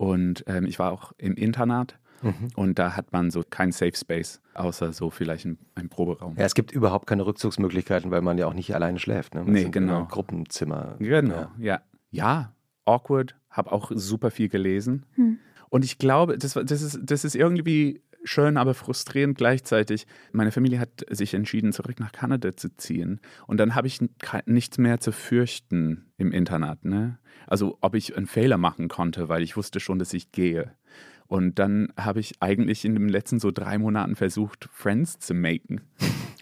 Und ähm, ich war auch im Internat. Und da hat man so kein Safe Space, außer so vielleicht ein, ein Proberaum. Ja, es gibt überhaupt keine Rückzugsmöglichkeiten, weil man ja auch nicht alleine schläft. Ne? Man Nee, sind genau. immer Gruppenzimmer. Genau, Ja. ja. Ja, awkward, habe auch super viel gelesen. Hm. Und ich glaube, das, das, ist, das ist irgendwie schön, aber frustrierend gleichzeitig. Meine Familie hat sich entschieden, zurück nach Kanada zu ziehen. Und dann habe ich nichts mehr zu fürchten im Internat. Ne? Also, ob ich einen Fehler machen konnte, weil ich wusste schon, dass ich gehe. Und dann habe ich eigentlich in den letzten so drei Monaten versucht, Friends zu maken.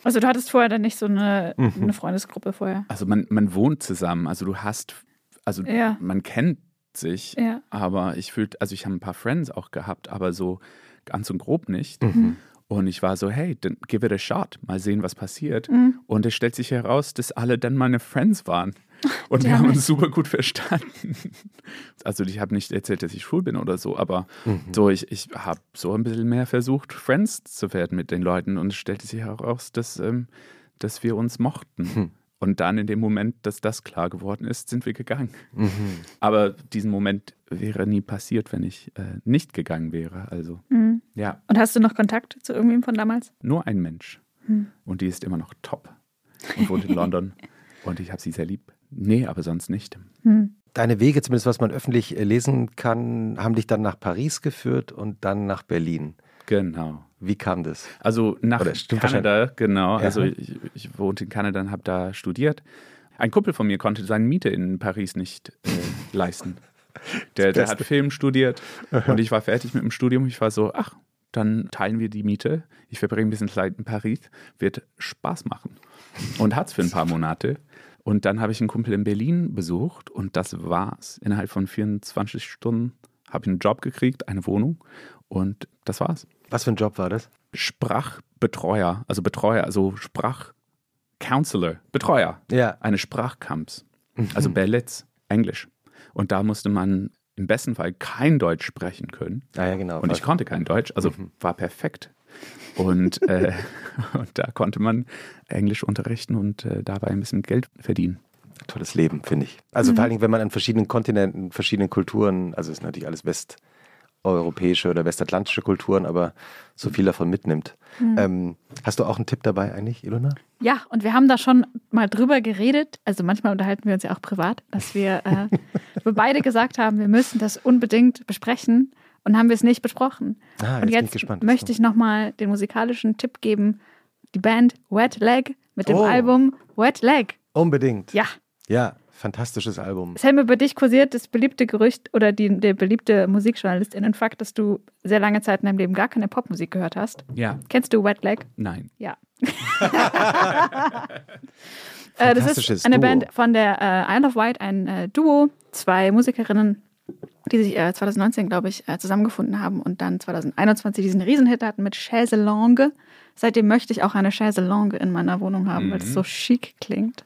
Also du hattest vorher dann nicht so eine, Mhm. eine Freundesgruppe vorher. Also man, man wohnt zusammen, also du hast, also Ja. man kennt sich, Ja. aber ich fühlte, also ich habe ein paar Friends auch gehabt, aber so ganz und grob nicht. Mhm. Und ich war so, hey, dann give it a shot, mal sehen, was passiert. Mhm. Und es stellt sich heraus, dass alle dann meine Friends waren. Und wir Ja, haben nicht. uns super gut verstanden. Also ich habe nicht erzählt, dass ich schwul bin oder so, aber Mhm. so ich, ich habe so ein bisschen mehr versucht, Friends zu werden mit den Leuten. Und es stellte sich heraus, dass, ähm, dass wir uns mochten. Und dann in dem Moment, dass das klar geworden ist, sind wir gegangen. Mhm. Aber diesen Moment wäre nie passiert, wenn ich äh, nicht gegangen wäre. Also Mhm. ja, Und hast du noch Kontakt zu irgendwem von damals? nur ein Mensch. Hm. Und die ist immer noch top und wohnt in London. Und ich habe sie sehr lieb. Nee, aber sonst nicht. Hm. Deine Wege, zumindest was man öffentlich äh, lesen kann, haben dich dann nach Paris geführt und dann nach Berlin. Genau. Wie kam das? Also nach Oder Kanada, genau. Ja. Also ich, ich wohnte in Kanada und habe da studiert. Ein Kumpel von mir konnte seine Miete in Paris nicht äh, leisten. Der, der hat Film studiert und ich war fertig mit dem Studium. Ich war so, ach, dann teilen wir die Miete. Ich verbringe ein bisschen Zeit in Paris, wird Spaß machen. Und hat's für ein paar Monate. Und dann habe ich einen Kumpel in Berlin besucht und das war's. Innerhalb von 24 Stunden habe ich einen Job gekriegt, eine Wohnung und das war's. Was für ein Job war das? Sprachbetreuer, also Betreuer, also Sprachcounselor, Betreuer Ja. eines Sprachcamps, also Berlitz, Englisch. Und da musste man im besten Fall kein Deutsch sprechen können. Ah ja, genau. Und ich konnte kein Deutsch, also war perfekt. Und, äh, und da konnte man Englisch unterrichten und äh, dabei ein bisschen Geld verdienen. Tolles Leben, finde ich. Also vor allen Dingen, wenn man an verschiedenen Kontinenten, verschiedenen Kulturen, also ist natürlich alles westeuropäische oder westatlantische Kulturen, aber so viel davon mitnimmt. Ähm, hast du auch einen Tipp dabei eigentlich, Ilona? Ja, und wir haben da schon mal drüber geredet. Also manchmal unterhalten wir uns ja auch privat, dass wir, äh, wir beide gesagt haben, wir müssen das unbedingt besprechen und haben wir es nicht besprochen. Ah, und bin ich jetzt gespannt. möchte ich nochmal den musikalischen Tipp geben. Die Band Wet Leg mit dem Oh. Album Wet Leg. Unbedingt. Ja, Ja, fantastisches Album. Sam, über dich kursiert das beliebte Gerücht oder die, der beliebte Musikjournalistinnen-Fakt, dass du sehr lange Zeit in deinem Leben gar keine Popmusik gehört hast. Ja, Kennst du Wet Leg? nein. Ja. Äh, das ist eine Duo. Band von der äh, Isle of Wight, ein äh, Duo, zwei Musikerinnen, die sich äh, 2019, glaube ich, äh, zusammengefunden haben und dann 2021 diesen Riesenhit hatten mit Chaise Longue. Seitdem möchte ich auch eine Chaise Longue in meiner Wohnung haben, weil es so chic klingt.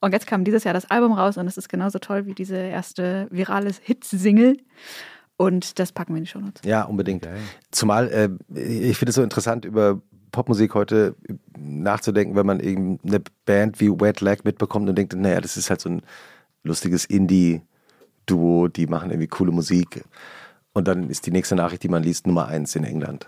Und jetzt kam dieses Jahr das Album raus und es ist genauso toll wie diese erste virale Hit-Single. Und das packen wir in die Shownotes. Ja, unbedingt. Geil. Zumal äh, ich finde es so interessant, über Popmusik heute nachzudenken, wenn man eben eine Band wie Wet Leg mitbekommt und denkt, naja, das ist halt so ein lustiges Indie-Duo, die machen irgendwie coole Musik. Und dann ist die nächste Nachricht, die man liest, Nummer eins in England.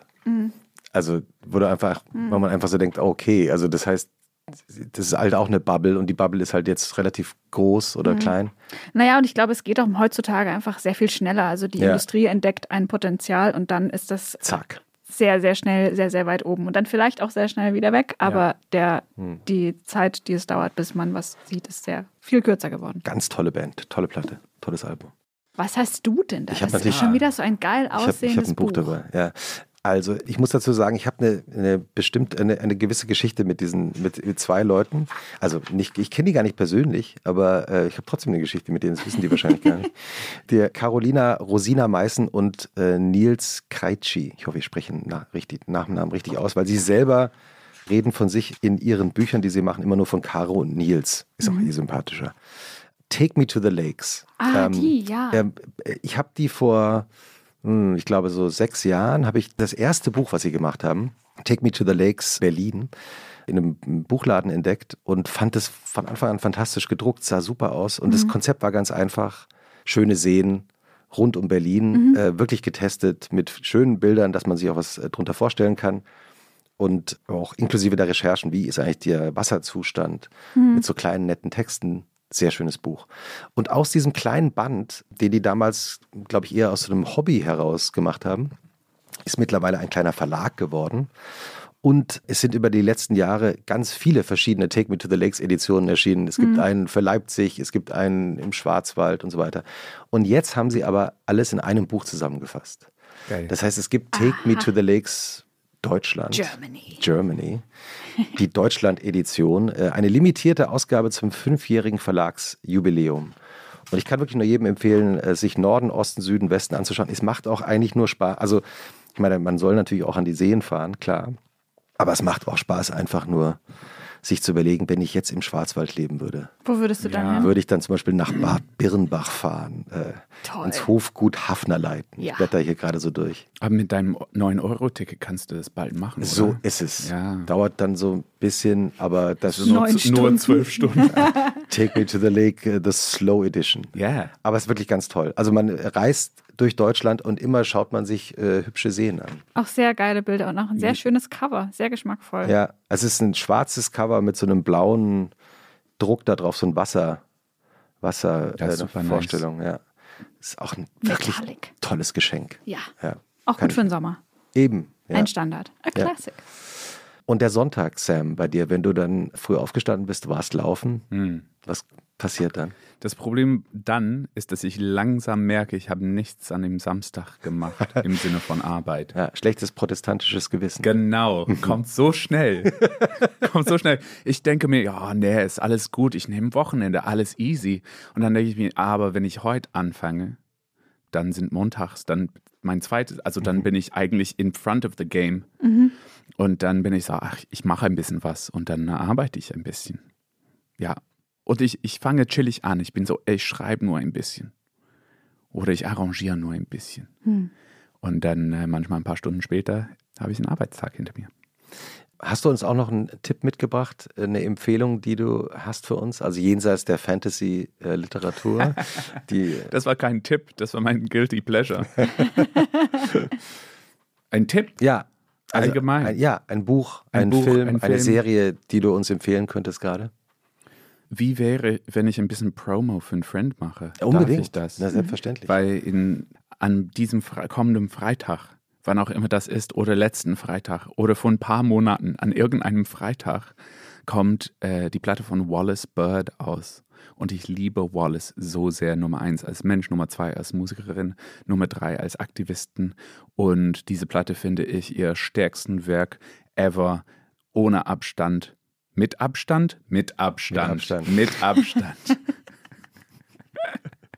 Also, wo du einfach, wo man einfach so denkt, okay, also das heißt, das ist halt auch eine Bubble und die Bubble ist halt jetzt relativ groß oder klein. Naja, und ich glaube, es geht auch heutzutage einfach sehr viel schneller. Also die Ja. Industrie entdeckt ein Potenzial und dann ist das Zack. sehr, sehr schnell, sehr, sehr weit oben und dann vielleicht auch sehr schnell wieder weg. Aber der, Hm. die Zeit, die es dauert, bis man was sieht, ist sehr viel kürzer geworden. Ganz tolle Band, tolle Platte, tolles Album. Was hast du denn da? Ich hab das ist natürlich- schon wieder so ein geil Ich habe aussehendes hab ein Buch, dabei. Ja. Also ich muss dazu sagen, ich habe eine, eine bestimmt eine, eine gewisse Geschichte mit diesen mit, mit zwei Leuten. Also nicht, ich kenne die gar nicht persönlich, aber äh, ich habe trotzdem eine Geschichte mit denen. Das wissen die wahrscheinlich gar nicht. Der Carolina Rosina Meißen und äh, Nils Kreitschi. Ich hoffe, ich spreche den na, richtig, Nachnamen richtig aus, weil sie selber reden von sich in ihren Büchern, die sie machen, immer nur von Caro und Nils. Ist auch eh sympathischer. Take Me to the Lakes. Ah, die, ja. Ähm, ich habe die vor, ich glaube, so sechs Jahren, habe ich das erste Buch, was sie gemacht haben, Take Me to the Lakes Berlin, in einem Buchladen entdeckt und fand es von Anfang an fantastisch gedruckt, sah super aus. Und das Konzept war ganz einfach. Schöne Seen rund um Berlin, äh, wirklich getestet mit schönen Bildern, dass man sich auch was äh, drunter vorstellen kann. Und auch inklusive der Recherchen, wie ist eigentlich der Wasserzustand mit so kleinen netten Texten. Sehr schönes Buch. Und aus diesem kleinen Band, den die damals, glaube ich, eher aus so einem Hobby heraus gemacht haben, ist mittlerweile ein kleiner Verlag geworden. Und es sind über die letzten Jahre ganz viele verschiedene Take Me to the Lakes Editionen erschienen. Es gibt einen für Leipzig, es gibt einen im Schwarzwald und so weiter. Und jetzt haben sie aber alles in einem Buch zusammengefasst. Geil. Das heißt, es gibt Take Me to the Lakes Deutschland. Germany. Germany. Die Deutschland-Edition. äh, Eine limitierte Ausgabe zum fünfjährigen Verlagsjubiläum. Und ich kann wirklich nur jedem empfehlen, äh, sich Norden, Osten, Süden, Westen anzuschauen. Es macht auch eigentlich nur Spaß. Also, ich meine, man soll natürlich auch an die Seen fahren, klar. Aber es macht auch Spaß, einfach nur sich zu überlegen, wenn ich jetzt im Schwarzwald leben würde, Wo würdest du dann Ja. hin? würde ich dann zum Beispiel nach Bad Birnbach fahren, äh, ins Hofgut Hafnerleiten. Ja. Ich blätter hier gerade so durch. Aber mit deinem 9-Euro-Ticket kannst du das bald machen. So oder? ist es. Ja. Dauert dann so bisschen, aber das ist nur, nur zwölf Stunden. Take Me to the Lake, äh, the Slow Edition. Ja. Aber es ist wirklich ganz toll. Also man reist durch Deutschland und immer schaut man sich äh, hübsche Seen an. Auch sehr geile Bilder und auch ein sehr schönes Cover. Sehr geschmackvoll. Ja, es ist ein schwarzes Cover mit so einem blauen Druck da drauf, so ein Wasser, Wasser äh, super nice. Vorstellung. Ja, ist auch ein wirklich Metallic. tolles Geschenk. Ja. Ja, Auch Kann gut für den Sommer. eben. Ja. Ein Standard. A Ja. Und der Sonntag, Sam, bei dir, wenn du dann früh aufgestanden bist, warst laufen, Hm. was passiert dann? Das Problem dann ist, dass ich langsam merke, ich habe nichts an dem Samstag gemacht im Sinne von Arbeit. Ja, schlechtes protestantisches Gewissen. Genau, kommt so schnell. kommt so schnell. Ich denke mir, ja, nee, ist alles gut, ich nehme Wochenende, alles easy. Und dann denke ich mir, aber wenn ich heute anfange, dann sind montags, dann mein zweites, also dann bin ich eigentlich in front of the game. Und dann bin ich so, ach, ich mache ein bisschen was und dann arbeite ich ein bisschen. Ja. Und ich, ich fange chillig an. Ich bin so, ich schreibe nur ein bisschen. Oder ich arrangiere nur ein bisschen. Und dann äh, manchmal ein paar Stunden später habe ich einen Arbeitstag hinter mir. Hast du uns auch noch einen Tipp mitgebracht, eine Empfehlung, die du hast für uns? Also jenseits der Fantasy-Literatur? das war kein Tipp, das war mein Guilty Pleasure. ein Tipp? Ja. Also Allgemein. Ein, ja, ein Buch, ein, ein Buch, Film, ein eine Serie, die du uns empfehlen könntest gerade. Wie wäre, wenn ich ein bisschen Promo für einen Friend mache? Unbedingt. Darf ich das? Na, selbstverständlich. Weil in, an diesem Fre kommenden Freitag, wann auch immer das ist, oder letzten Freitag oder vor ein paar Monaten, an irgendeinem Freitag, kommt äh, die Platte von Wallace Bird aus. Und ich liebe Wallace so sehr. Nummer eins als Mensch, Nummer zwei als Musikerin, Nummer drei als Aktivisten. Und diese Platte finde ich ihr stärksten Werk ever, ohne Abstand. Mit Abstand? Mit Abstand. Mit Abstand. Mit Abstand.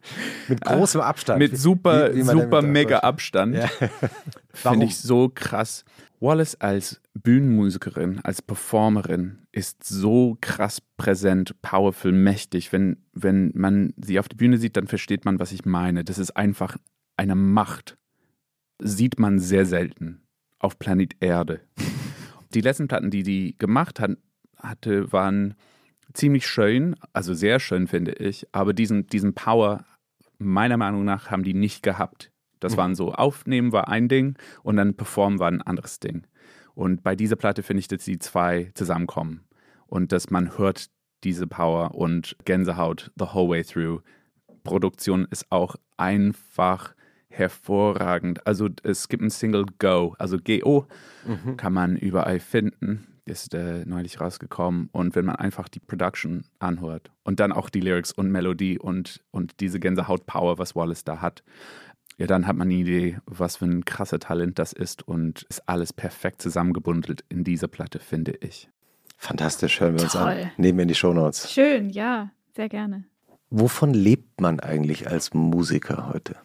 mit großem Abstand. Mit super, wie, wie super mega Abstand. Ja. Finde ich so krass. Wallace als Bühnenmusikerin, als Performerin ist so krass präsent, powerful, mächtig. Wenn, wenn man sie auf der Bühne sieht, dann versteht man, was ich meine. Das ist einfach eine Macht. Sieht man sehr selten auf Planet Erde. Die letzten Platten, die die gemacht hat, hatte, waren ziemlich schön, also sehr schön finde ich, aber diesen, diesen Power, meiner Meinung nach, haben die nicht gehabt. Das mhm. waren so, Aufnehmen war ein Ding und dann Performen war ein anderes Ding. Und bei dieser Platte finde ich, dass die zwei zusammenkommen und dass man hört diese Power und Gänsehaut the whole way through. Produktion ist auch einfach hervorragend. Also es gibt ein Single Go, also G-O, mhm. kann man überall finden ist äh, neulich rausgekommen. Und wenn man einfach die Production anhört und dann auch die Lyrics und Melodie und, und diese Gänsehaut-Power, was Wallace da hat, ja, dann hat man eine Idee, was für ein krasser Talent das ist und ist alles perfekt zusammengebundelt in dieser Platte, finde ich. Fantastisch, hören wir Toll. uns an. Nehmen wir in die Shownotes. Schön, ja, sehr gerne. Wovon lebt man eigentlich als Musiker heute?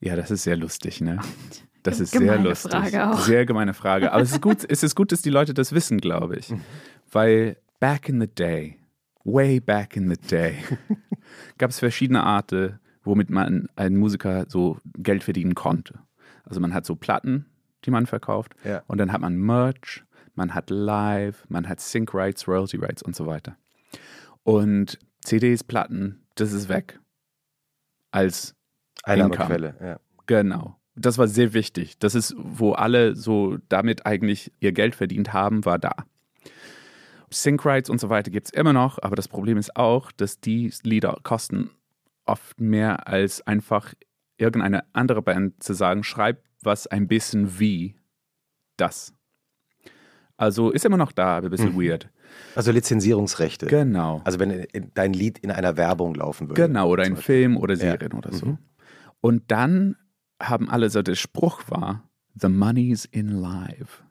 Ja, das ist sehr lustig, ne? Das ist gemeine sehr lustig. Frage auch. Sehr gemeine Frage. Aber es ist gut, es ist gut, dass die Leute das wissen, glaube ich. Weil back in the day, way back in the day, gab es verschiedene Arten, womit man ein Musiker so Geld verdienen konnte. Also man hat so Platten, die man verkauft. Ja. Und dann hat man Merch, man hat Live, man hat Sync Rights, Royalty Rights und so weiter. Und CDs, Platten, das ist weg. Als Einnahmequelle, ja. Genau das war sehr wichtig. Das ist, wo alle so damit eigentlich ihr Geld verdient haben, war da. Sync Rights und so weiter gibt es immer noch, aber das Problem ist auch, dass die Lieder kosten oft mehr als einfach irgendeine andere Band zu sagen, schreib was ein bisschen wie das. Also ist immer noch da, aber ein bisschen mhm. weird. Also Lizenzierungsrechte. Genau. Also wenn dein Lied in einer Werbung laufen würde. Genau, oder ein Film oder Serien ja. oder so. Mhm. Und dann haben alle so, der Spruch war, the money's in live.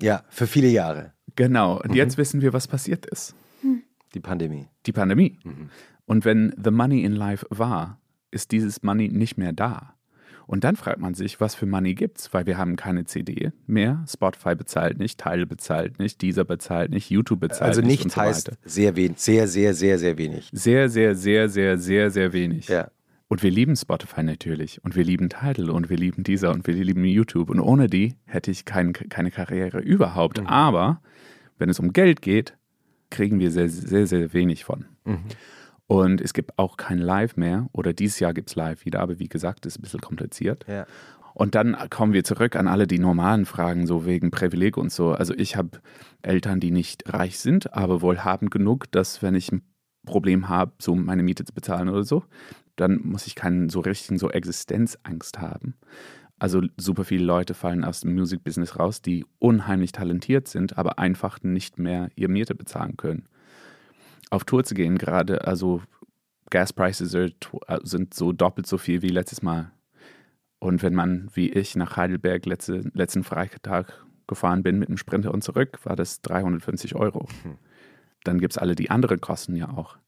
Ja, für viele Jahre. Genau. Und mhm. jetzt wissen wir, was passiert ist. Die Pandemie. Die Pandemie. Mhm. Und wenn the money in live war, ist dieses Money nicht mehr da. Und dann fragt man sich, was für Money gibt's, weil wir haben keine CD mehr. Spotify bezahlt nicht, Teile bezahlt nicht, Deezer bezahlt nicht, YouTube bezahlt also nicht. Also nicht heißt so sehr wenig, sehr, sehr, sehr, sehr wenig. Sehr, sehr, sehr, sehr, sehr, sehr wenig. Ja. Und wir lieben Spotify natürlich und wir lieben Tidal und wir lieben dieser und wir lieben YouTube. Und ohne die hätte ich kein, keine Karriere überhaupt. Mhm. Aber wenn es um Geld geht, kriegen wir sehr, sehr, sehr wenig von. Mhm. Und es gibt auch kein Live mehr oder dieses Jahr gibt es Live wieder, aber wie gesagt, ist ein bisschen kompliziert. Ja. Und dann kommen wir zurück an alle die normalen Fragen, so wegen Privileg und so. Also ich habe Eltern, die nicht reich sind, aber wohlhabend genug, dass wenn ich ein Problem habe, so meine Miete zu bezahlen oder so, dann muss ich keinen so richtigen so Existenzangst haben. Also super viele Leute fallen aus dem Musikbusiness raus, die unheimlich talentiert sind, aber einfach nicht mehr ihr Miete bezahlen können. Auf Tour zu gehen gerade, also Gas Prices äh, sind so doppelt so viel wie letztes Mal. Und wenn man wie ich nach Heidelberg letzte, letzten Freitag gefahren bin mit dem Sprinter und zurück, war das 350 Euro. Hm. Dann gibt es alle die anderen Kosten ja auch.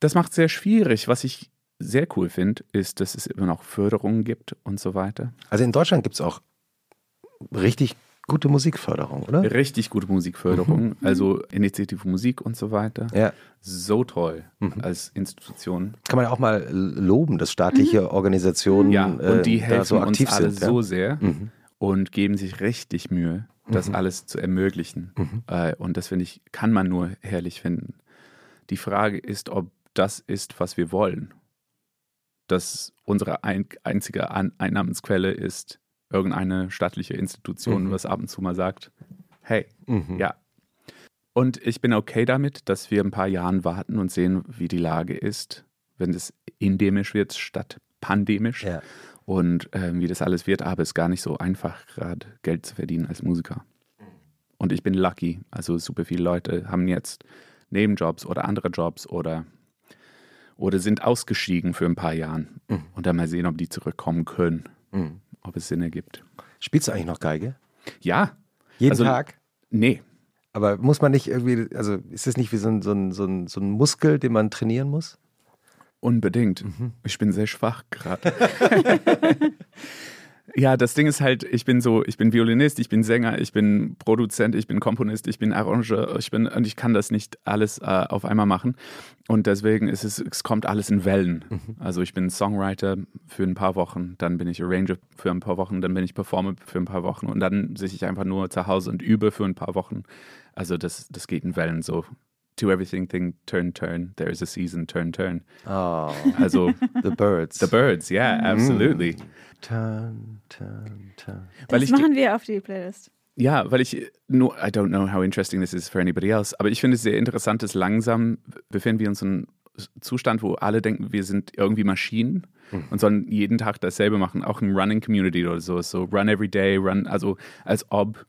Das macht es sehr schwierig. Was ich sehr cool finde, ist, dass es immer noch Förderungen gibt und so weiter. Also in Deutschland gibt es auch richtig gute Musikförderung, oder? Richtig gute Musikförderung, mhm. also Initiative Musik und so weiter. Ja. So toll mhm. als Institution. Kann man ja auch mal loben, dass staatliche mhm. Organisationen ja, und die äh, helfen so aktiv uns alle sind, so sehr. Mhm. und geben sich richtig Mühe, das Mhm. alles zu ermöglichen. Äh, und das finde ich, kann man nur herrlich finden. Die Frage ist, ob das ist, was wir wollen. Dass unsere ein, einzige An Einnahmensquelle ist irgendeine staatliche Institution, Mhm. was ab und zu mal sagt, hey, Mhm. ja. Und ich bin okay damit, dass wir ein paar Jahren warten und sehen, wie die Lage ist, wenn es endemisch wird statt pandemisch Ja. und ähm, wie das alles wird. Aber es ist gar nicht so einfach, gerade Geld zu verdienen als Musiker. Und ich bin lucky. Also super viele Leute haben jetzt Nebenjobs oder andere Jobs oder, oder sind ausgestiegen für ein paar Jahren. Mhm. Und dann mal sehen, ob die zurückkommen können, Mhm. ob es Sinn ergibt. Spielst du eigentlich noch Geige? Ja, Jeden Also- Tag? nee. Aber muss man nicht irgendwie, also ist es nicht wie so ein, so, ein, so, ein, so ein Muskel, den man trainieren muss? Unbedingt. Mhm. Ich bin sehr schwach gerade. ja, das Ding ist halt, ich bin so, ich bin Violinist, ich bin Sänger, ich bin Produzent, ich bin Komponist, ich bin Arrangeur, ich bin und ich kann das nicht alles äh, auf einmal machen. Und deswegen ist es, es kommt alles in Wellen. Also ich bin Songwriter für ein paar Wochen, dann bin ich Arranger für ein paar Wochen, dann bin ich Performer für ein paar Wochen und dann sitze ich einfach nur zu Hause und übe für ein paar Wochen. Also das, das geht in Wellen so. To everything thing, turn, turn. There is a season, turn, turn. Oh, Also The Birds. The Birds, yeah, absolutely. Turn, turn, turn. Weil Das ich, machen wir auf die Playlist. ja, weil ich nur, I don't know how interesting this is for anybody else, aber ich finde es sehr interessant, dass langsam befinden wir uns in einem Zustand, wo alle denken, wir sind irgendwie Maschinen und sollen jeden Tag dasselbe machen, auch im Running Community oder so, so run every day, run, also als ob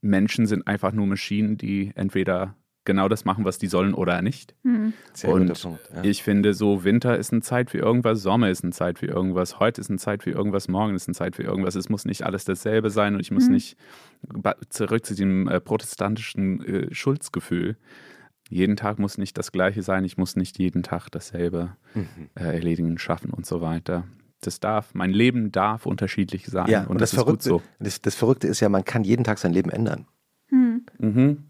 Menschen sind einfach nur Maschinen, die entweder genau das machen, was die sollen oder nicht. Sehr Und guter Punkt. Ja. Ich finde so, Winter ist eine Zeit für irgendwas, Sommer ist eine Zeit für irgendwas, heute ist eine Zeit für irgendwas, morgen ist eine Zeit für irgendwas. Es muss nicht alles dasselbe sein und ich muss nicht ba- zurück zu dem äh, protestantischen äh, Schuldgefühl. Jeden Tag muss nicht das Gleiche sein, ich muss nicht jeden Tag dasselbe Mhm. äh, erledigen, schaffen und so weiter. Das darf, mein Leben darf unterschiedlich sein Ja, und, das, ist gut Verrückte, so. das, das Verrückte ist ja, man kann jeden Tag sein Leben ändern. Mhm.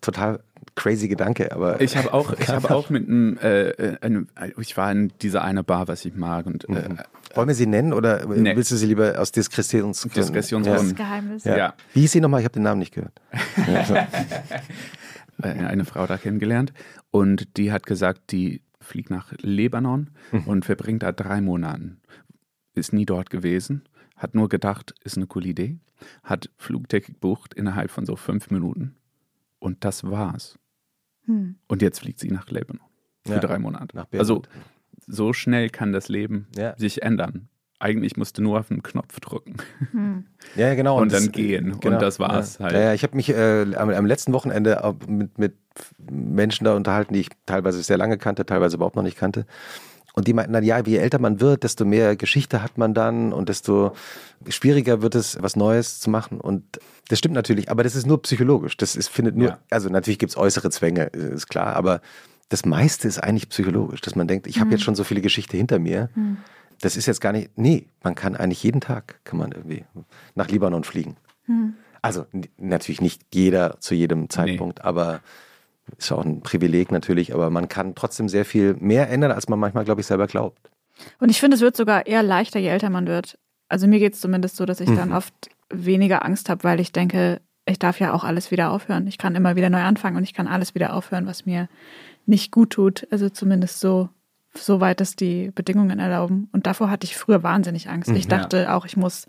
Total crazy Gedanke, aber Ich habe auch, ich habe auch mit einem, äh, äh, einem, ich war in dieser eine Bar, was ich mag und äh, wollen wir sie nennen oder Nee. willst du sie lieber aus Diskretionsgründen? Diskretionsgründen. Geheimnis. Ja. Ja. Wie hieß sie nochmal? Ich habe den Namen nicht gehört. äh, eine Frau da kennengelernt und die hat gesagt, die fliegt nach Libanon und verbringt da drei Monate. Ist nie dort gewesen, hat nur gedacht, ist eine coole Idee, hat Flugticket gebucht innerhalb von so fünf Minuten und das war's. Hm. Und jetzt fliegt sie nach Libanon für Ja, drei Monate. also so schnell kann das Leben Ja. sich ändern. Eigentlich musste nur auf den Knopf drücken. Hm. Ja, genau. Und dann das- gehen. Und das war's ja. halt. Ja, ja, ich habe mich äh, am, am letzten Wochenende mit, mit Menschen da unterhalten, die ich teilweise sehr lange kannte, teilweise überhaupt noch nicht kannte. Und die meinten dann, ja, je älter man wird, desto mehr Geschichte hat man dann und desto schwieriger wird es, was Neues zu machen. Und das stimmt natürlich, aber das ist nur psychologisch. Das ist, findet nur, Ja. also natürlich gibt es äußere Zwänge, ist klar, aber das meiste ist eigentlich psychologisch, dass man denkt, ich habe jetzt schon so viele Geschichte hinter mir. Das ist jetzt gar nicht, nee, man kann eigentlich jeden Tag, kann man irgendwie nach Libanon fliegen. Also n- natürlich nicht jeder zu jedem Zeitpunkt, aber ist auch ein Privileg natürlich, aber man kann trotzdem sehr viel mehr ändern, als man manchmal, glaube ich, selber glaubt. Und ich finde, es wird sogar eher leichter, je älter man wird. Also mir geht es zumindest so, dass ich dann oft weniger Angst habe, weil ich denke, ich darf ja auch alles wieder aufhören. Ich kann immer wieder neu anfangen und ich kann alles wieder aufhören, was mir nicht gut tut. Also zumindest so, so weit es die Bedingungen erlauben. Und davor hatte ich früher wahnsinnig Angst. Ich Ja. dachte auch, ich muss,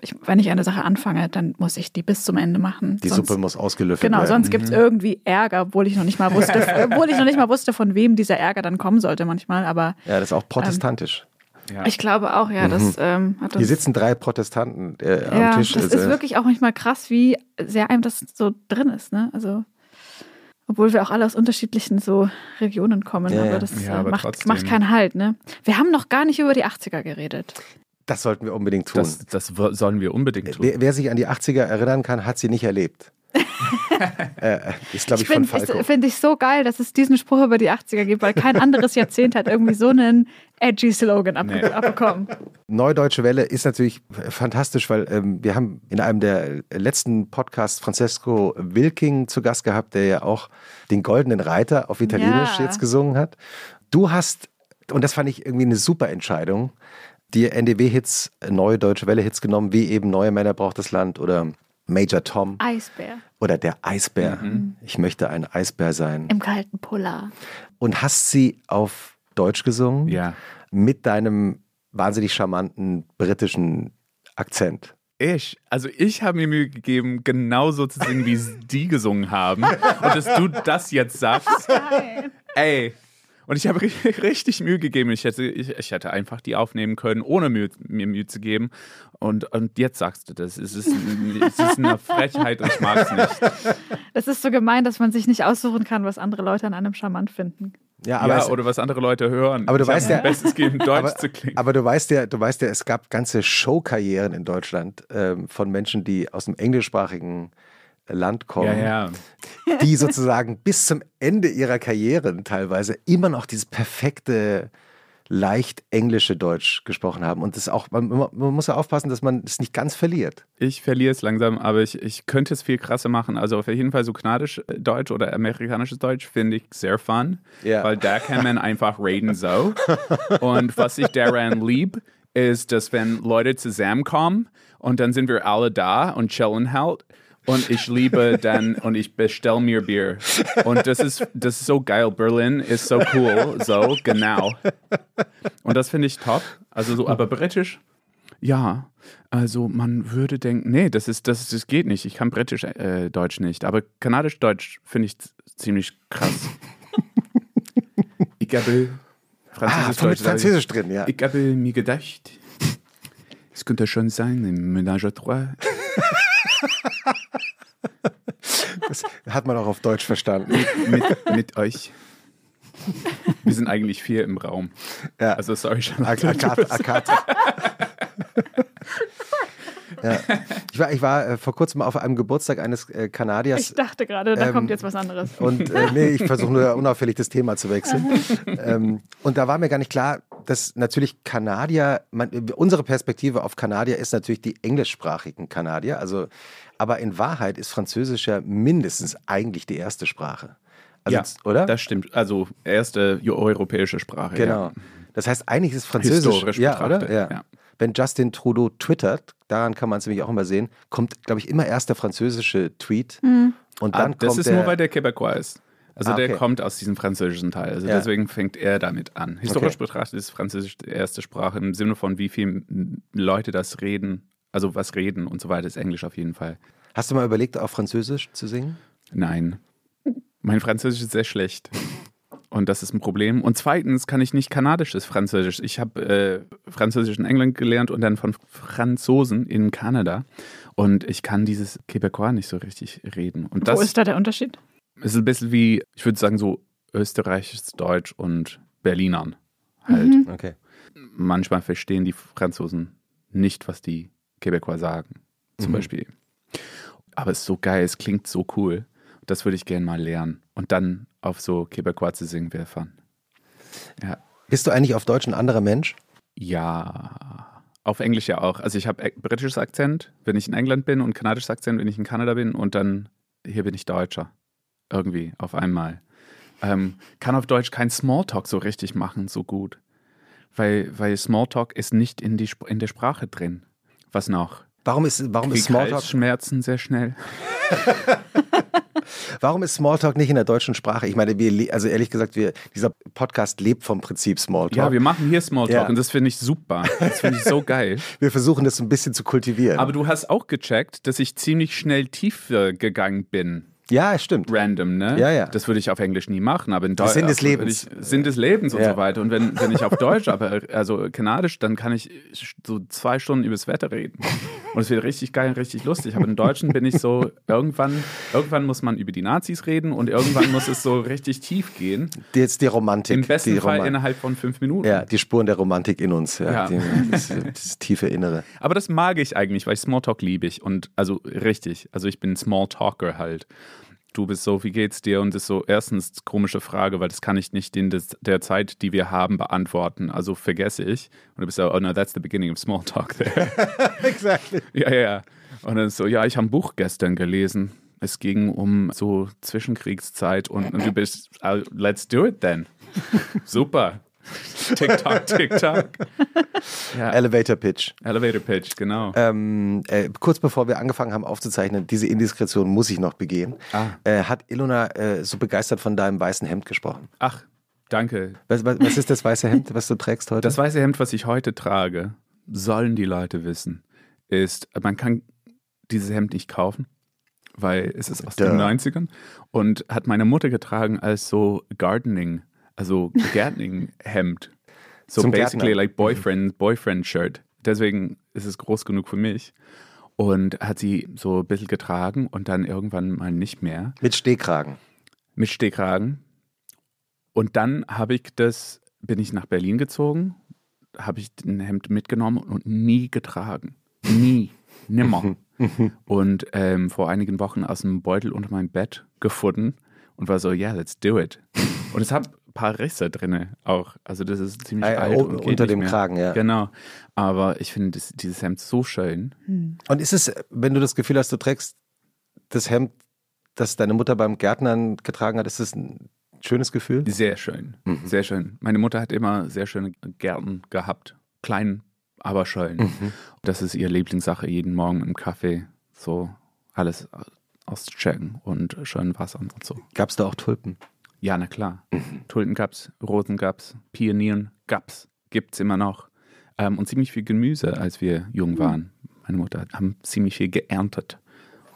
ich, wenn ich eine Sache anfange, dann muss ich die bis zum Ende machen. Die Sonst- Suppe muss ausgelüftet Genau, werden. sonst gibt es irgendwie Ärger, obwohl ich noch nicht mal wusste, obwohl ich noch nicht mal wusste, von wem dieser Ärger dann kommen sollte manchmal. Aber Ja, das ist auch protestantisch. Ja. ich glaube auch, ja, das ähm, hat uns. Hier sitzen drei Protestanten äh, am ja, Tisch. das Also, ist wirklich auch manchmal krass, wie sehr einem das so drin ist, ne? Also obwohl wir auch alle aus unterschiedlichen so Regionen kommen, Ja, ja. aber das Ja, äh, aber macht, macht keinen Halt, ne? Wir haben noch gar nicht über die 80er geredet. das sollten wir unbedingt tun. Das, das sollen wir unbedingt tun. wer, wer sich an die 80er erinnern kann, hat sie nicht erlebt. äh, ist, glaube ich, von Ich finde Falco. find ich so geil, dass es diesen Spruch über die 80er gibt, weil kein anderes Jahrzehnt hat irgendwie so einen edgy Slogan abge Nee. abbekommen. Neudeutsche Welle ist natürlich fantastisch, weil ähm, wir haben in einem der letzten Podcasts Francesco Wilking zu Gast gehabt, der ja auch den Goldenen Reiter auf Italienisch Ja. jetzt gesungen hat. Du hast, und das fand ich irgendwie eine super Entscheidung, dir NDW-Hits, neue Deutsche Welle-Hits genommen, wie eben Neue Männer braucht das Land oder Major Tom Eisbär oder der Eisbär. Ich möchte ein Eisbär sein. im kalten Polar. Und hast sie auf Deutsch gesungen Ja. mit deinem wahnsinnig charmanten britischen Akzent. Ich, also ich habe mir Mühe gegeben, genauso zu singen, wie die gesungen haben. Und dass du das jetzt sagst, ey. Und ich habe ri- richtig Mühe gegeben. Ich hätte, ich, ich hätte einfach die aufnehmen können, ohne Mühe, mir Mühe zu geben. Und, und jetzt sagst du das. Es ist, es ist eine Frechheit und ich mag es nicht. Das ist so gemein, dass man sich nicht aussuchen kann, was andere Leute an einem charmant finden. Ja, aber, ja, es, oder was andere Leute hören. Aber du ich weißt ja- Bestes gegeben, Deutsch aber, zu klingen. aber du weißt ja, du weißt ja, es gab ganze Showkarrieren in Deutschland ähm, von Menschen, die aus dem englischsprachigen Land kommen, ja, ja. die sozusagen bis zum Ende ihrer Karrieren teilweise immer noch dieses perfekte, leicht englische Deutsch gesprochen haben. Und das auch, man, man muss ja aufpassen, dass man es nicht ganz verliert. Ich verliere es langsam, aber ich, ich könnte es viel krasser machen. Also auf jeden Fall so kanadisch äh, Deutsch oder amerikanisches Deutsch finde ich sehr fun, Ja. weil da kann man einfach reden so. Und was ich daran lieb, ist, dass wenn Leute zusammenkommen und dann sind wir alle da und chillen halt. Und ich liebe dann und ich bestell mir Bier. Und das ist, das ist so geil. Berlin ist so cool. So, genau. Und das finde ich top. Also so, aber britisch, ja. Also man würde denken, nee, das ist, das, das geht nicht. Ich kann britisch äh, Deutsch nicht. Aber kanadisch Deutsch finde ich ziemlich krass. ich habe Ah, Französisch mit Deutsch. Französisch drin, ja. Ich habe mir gedacht, es könnte schon sein, im Ménage à trois. Das hat man auch auf Deutsch verstanden. mit, mit euch. Wir sind eigentlich vier im Raum. Ja. Also sorry, schon. Ak Akat, Akat. Ja. Ich war, ich war äh, vor kurzem auf einem Geburtstag eines äh, Kanadiers. Ich dachte gerade, da Ähm, kommt jetzt was anderes. Und äh, nee, ich versuche nur unauffällig das Thema zu wechseln. ähm, und da war mir gar nicht klar, dass natürlich Kanadier, man, unsere Perspektive auf Kanadier ist natürlich die englischsprachigen Kanadier. Also, aber in Wahrheit ist Französisch ja mindestens eigentlich die erste Sprache. Also, Ja, oder? Das stimmt. Also erste europäische Sprache. genau. Ja. Das heißt, eigentlich ist Französisch. Historisch ja, betrachtet, oder? Ja. ja. Wenn Justin Trudeau twittert, daran kann man es nämlich auch immer sehen, kommt, glaube ich, immer erst der französische Tweet. Und Ah, dann das kommt ist der, nur, weil der Quebecois ist. Also Ah, okay. der kommt aus diesem französischen Teil. Also Ja. deswegen fängt er damit an. Historisch Okay. betrachtet ist Französisch die erste Sprache im Sinne von, wie viele Leute das reden, also was reden und so weiter, ist Englisch auf jeden Fall. Hast du mal überlegt, auf Französisch zu singen? Nein. Mein Französisch ist sehr schlecht. Und das ist ein Problem. Und zweitens kann ich nicht kanadisches Französisch. Ich habe äh, Französisch in England gelernt und dann von Franzosen in Kanada. Und ich kann dieses Quebecois nicht so richtig reden. Und das Wo ist da der Unterschied? ist ein bisschen wie, ich würde sagen, so österreichisches Deutsch und Berlinern halt. Mhm. Okay. Manchmal verstehen die Franzosen nicht, was die Quebecois sagen, zum Mhm. Beispiel. Aber es ist so geil, es klingt so cool. Das würde ich gerne mal lernen. Und dann auf so Quebecois zu singen wäre fun. Ja. Bist du eigentlich auf Deutsch ein anderer Mensch? Ja, auf Englisch ja auch. Also ich habe britisches Akzent, wenn ich in England bin und kanadisches Akzent, wenn ich in Kanada bin und dann hier bin ich Deutscher. Irgendwie auf einmal. Ähm, kann auf Deutsch kein Smalltalk so richtig machen, so gut. Weil, weil Smalltalk ist nicht in, die, in der Sprache drin. Was noch? Warum ist, warum ist Smalltalk, Halsschmerzen sehr schnell. warum ist Smalltalk nicht in der deutschen Sprache? Ich meine, wir, also ehrlich gesagt, wir, dieser Podcast lebt vom Prinzip Smalltalk. Ja, wir machen hier Smalltalk Ja. und das finde ich super. Das finde ich so geil. wir versuchen das so ein bisschen zu kultivieren. Aber du hast auch gecheckt, dass ich ziemlich schnell tiefer gegangen bin. Ja, stimmt. random, ne? Ja, ja. Das würde ich auf Englisch nie machen, aber in Deutsch. Sinn des Lebens. Sinn des Lebens und Ja. so weiter. Und wenn, wenn ich auf Deutsch, aber also kanadisch, dann kann ich so zwei Stunden übers Wetter reden. Und es wird richtig geil und richtig lustig. Aber im Deutschen bin ich so, irgendwann, irgendwann muss man über die Nazis reden und irgendwann muss es so richtig tief gehen. Jetzt die Romantik. Im besten die Fall Roman- innerhalb von fünf Minuten. Ja, die Spuren der Romantik in uns. Ja, Ja. Die, das, das tiefe Innere. Aber das mag ich eigentlich, weil Smalltalk liebe ich. Und also richtig. Also ich bin Smalltalker halt. Du bist so, wie geht's dir? Und das ist so erstens komische Frage, weil das kann ich nicht in des, der Zeit, die wir haben, beantworten. Also vergesse ich. Und du bist so, oh no, that's the beginning of Smalltalk there. Exactly. ja, ja, ja. Und dann so, ja, ich habe ein Buch gestern gelesen. Es ging um so Zwischenkriegszeit und, und du bist, uh, let's do it then. Super. TikTok, TikTok. Ja, Elevator Pitch. Elevator Pitch, genau. Ähm, äh, kurz bevor wir angefangen haben aufzuzeichnen, diese Indiskretion muss ich noch begehen. Ah. Äh, hat Ilona äh, so begeistert von deinem weißen Hemd gesprochen? Ach, danke. Was, was, was ist das weiße Hemd, was du trägst heute? Das weiße Hemd, was ich heute trage, sollen die Leute wissen, ist, man kann dieses Hemd nicht kaufen, weil es ist aus Duh. den 90ern und hat meine Mutter getragen als so Gardening, also Gärtning-Hemd. So Zum basically Gärtner. like Boyfriend, Boyfriend-Shirt. Deswegen ist es groß genug für mich. Und hat sie so ein bisschen getragen und dann irgendwann mal nicht mehr Mit Stehkragen. mit Stehkragen. Und dann habe ich das, bin ich nach Berlin gezogen, habe ich den Hemd mitgenommen und nie getragen. Nie. Nimmer. und ähm, vor einigen Wochen aus dem Beutel unter meinem Bett gefunden und war so, ja, yeah, let's do it. Und es hat ein paar Risse drin auch. Also das ist ziemlich Äh, alt und geht unter nicht dem mehr. Kragen, ja. Genau. Aber ich finde das- dieses Hemd so schön. Und ist es, wenn du das Gefühl hast, du trägst das Hemd, das deine Mutter beim Gärtnern getragen hat, ist es ein schönes Gefühl? Sehr schön, Mhm. sehr schön. Meine Mutter hat immer sehr schöne Gärten gehabt. Klein, aber schön. Mhm. Das ist ihre Lieblingssache, jeden Morgen im Kaffee so alles auschecken und schön wassern und so. Gab es da auch Tulpen? Ja, na klar. Mhm. Tulpen gab's, Rosen gab's, Pionieren gab's, gibt's immer noch. Ähm, und ziemlich viel Gemüse, als wir Mhm. jung waren. Meine Mutter haben ziemlich viel geerntet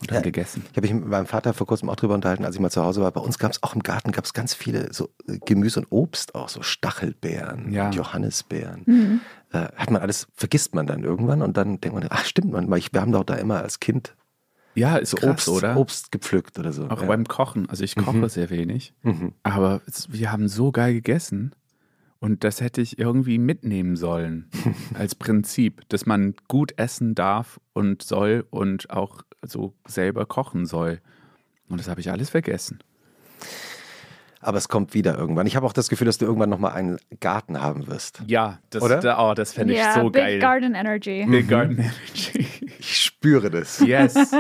und dann Ja. gegessen. Ich habe mich mit meinem Vater vor kurzem auch drüber unterhalten, als ich mal zu Hause war. Bei uns gab es auch im Garten gab's ganz viele so äh, Gemüse und Obst auch, so Stachelbeeren, Ja. und Johannisbeeren. Äh, hat man alles, vergisst man dann irgendwann und dann denkt man, ach stimmt, man, weil ich, wir haben doch da immer als Kind Ja, ist krass, Obst, oder? Obst gepflückt oder so. Auch ja. beim Kochen. Also ich koche sehr wenig. Mhm. Aber es, wir haben so geil gegessen. Und das hätte ich irgendwie mitnehmen sollen als Prinzip, dass man gut essen darf und soll und auch so selber kochen soll. Und das habe ich alles vergessen. Aber es kommt wieder irgendwann. Ich habe auch das Gefühl, dass du irgendwann nochmal einen Garten haben wirst. Ja, das, Oder? Da, oh, das fände ich ja, so Big geil. Garden Energy. Big Garden Energy. Ich spüre das. yes.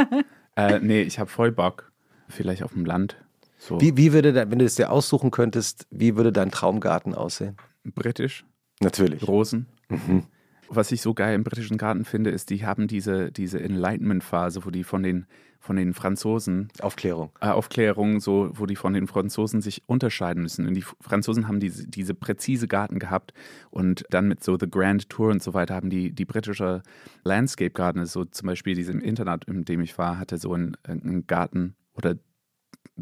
äh, nee, ich habe voll Bock. Vielleicht auf dem Land. So Wie, wie würde, dein, wenn du es dir aussuchen könntest, wie würde dein Traumgarten aussehen? britisch. Natürlich. Rosen. Mhm. Was ich so geil im britischen Garten finde, ist, die haben diese, diese Enlightenment-Phase, wo die von den, von den Franzosen, Aufklärung. äh, Aufklärung, so, wo die von den Franzosen sich unterscheiden müssen. Und die Franzosen haben diese, diese präzise Garten gehabt und dann mit so The Grand Tour und so weiter haben die, die britische Landscape Garden, so zum Beispiel diesem Internat, in dem ich war, hatte so einen, einen Garten oder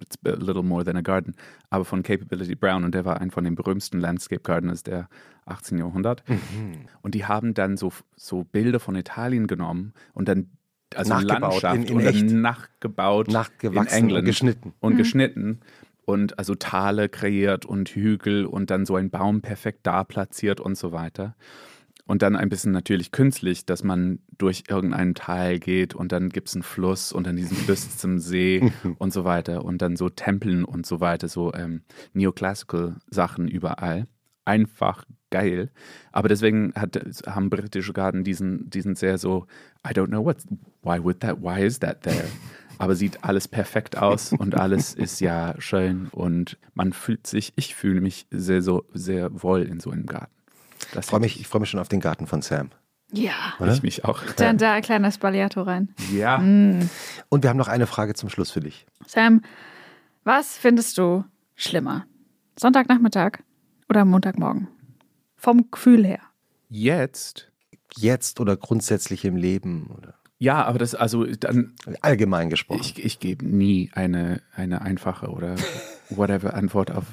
it's a little more than a garden, aber von Capability Brown und der war ein von den berühmtesten Landscape Gardeners der 18. Jahrhundert. Und die haben dann so, so Bilder von Italien genommen und dann also Nachgebaut, Landschaft in- in und dann echt. nachgebaut Nachgewachsen in England und geschnitten. und geschnitten und also Tale kreiert und Hügel und dann so ein Baum perfekt da platziert und so weiter. Und dann ein bisschen natürlich künstlich, dass man durch irgendeinen Tal geht und dann gibt es einen Fluss und dann diesen Fluss zum See und so weiter und dann so Tempeln und so weiter, so ähm, Neoclassical Sachen überall. Einfach geil. Aber deswegen hat, haben britische Garten diesen, diesen sehr so, I don't know what, why would that, why is that there? Aber sieht alles perfekt aus und alles ist ja schön und man fühlt sich, ich fühle mich sehr, so, sehr wohl in so einem Garten. Das Ich freue mich, ich freu mich schon auf den Garten von Sam. Ja. Oder? Ich mich auch. Dann da ein kleiner Spaliato rein. Ja. Und wir haben noch eine Frage zum Schluss für dich. Sam, was findest du schlimmer? Sonntagnachmittag oder Montagmorgen? Vom Gefühl her. Jetzt, Jetzt oder grundsätzlich im Leben oder ja, aber das, also dann, allgemein gesprochen. ich, ich gebe nie eine, eine einfache oder whatever Antwort auf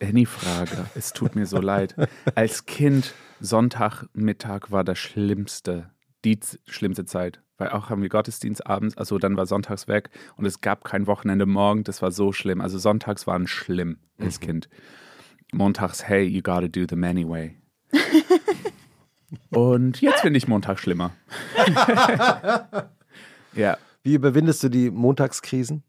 any Frage. Es tut mir so leid. Als Kind, Sonntagmittag war das Schlimmste, die schlimmste Zeit. Weil auch haben wir Gottesdienst abends, also dann war sonntags weg und es gab kein Wochenende morgen, das war so schlimm. Also sonntags waren schlimm als Kind. Montags, hey, you gotta do them anyway. Und jetzt finde ich Montag schlimmer. ja, Wie überwindest du die Montagskrisen?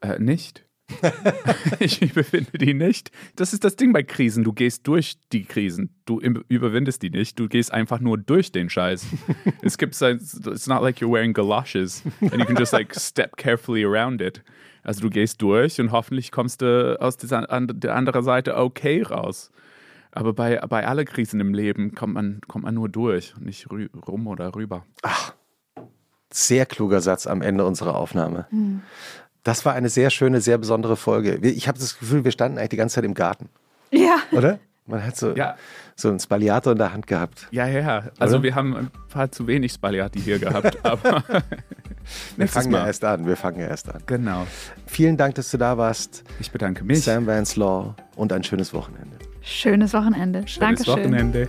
äh, nicht. ich überwinde die nicht. Das ist das Ding bei Krisen. Du gehst durch die Krisen. Du überwindest die nicht. Du gehst einfach nur durch den Scheiß. es gibt so, it's not like you're wearing galoshes and you can just like step carefully around it. Also du gehst durch und hoffentlich kommst du aus dieser, an der anderen Seite okay raus. Aber bei, bei aller Krisen im Leben kommt man, kommt man nur durch, nicht rü rum oder rüber. Ach, sehr kluger Satz am Ende unserer Aufnahme. Das war eine sehr schöne, sehr besondere Folge. Ich habe das Gefühl, wir standen eigentlich die ganze Zeit im Garten, Ja. oder? Man hat so, Ja. so einen Spaliator in der Hand gehabt. Ja, ja. Also Oder? wir haben ein paar zu wenig Spaliati hier gehabt, aber Wir nächstes fangen ja Mal. erst an. Wir fangen ja erst an. Genau. Vielen Dank, dass du da warst. Ich bedanke mich. Sam Vance Law und ein schönes Wochenende. Schönes Wochenende. Schönes Dankeschön. Wochenende.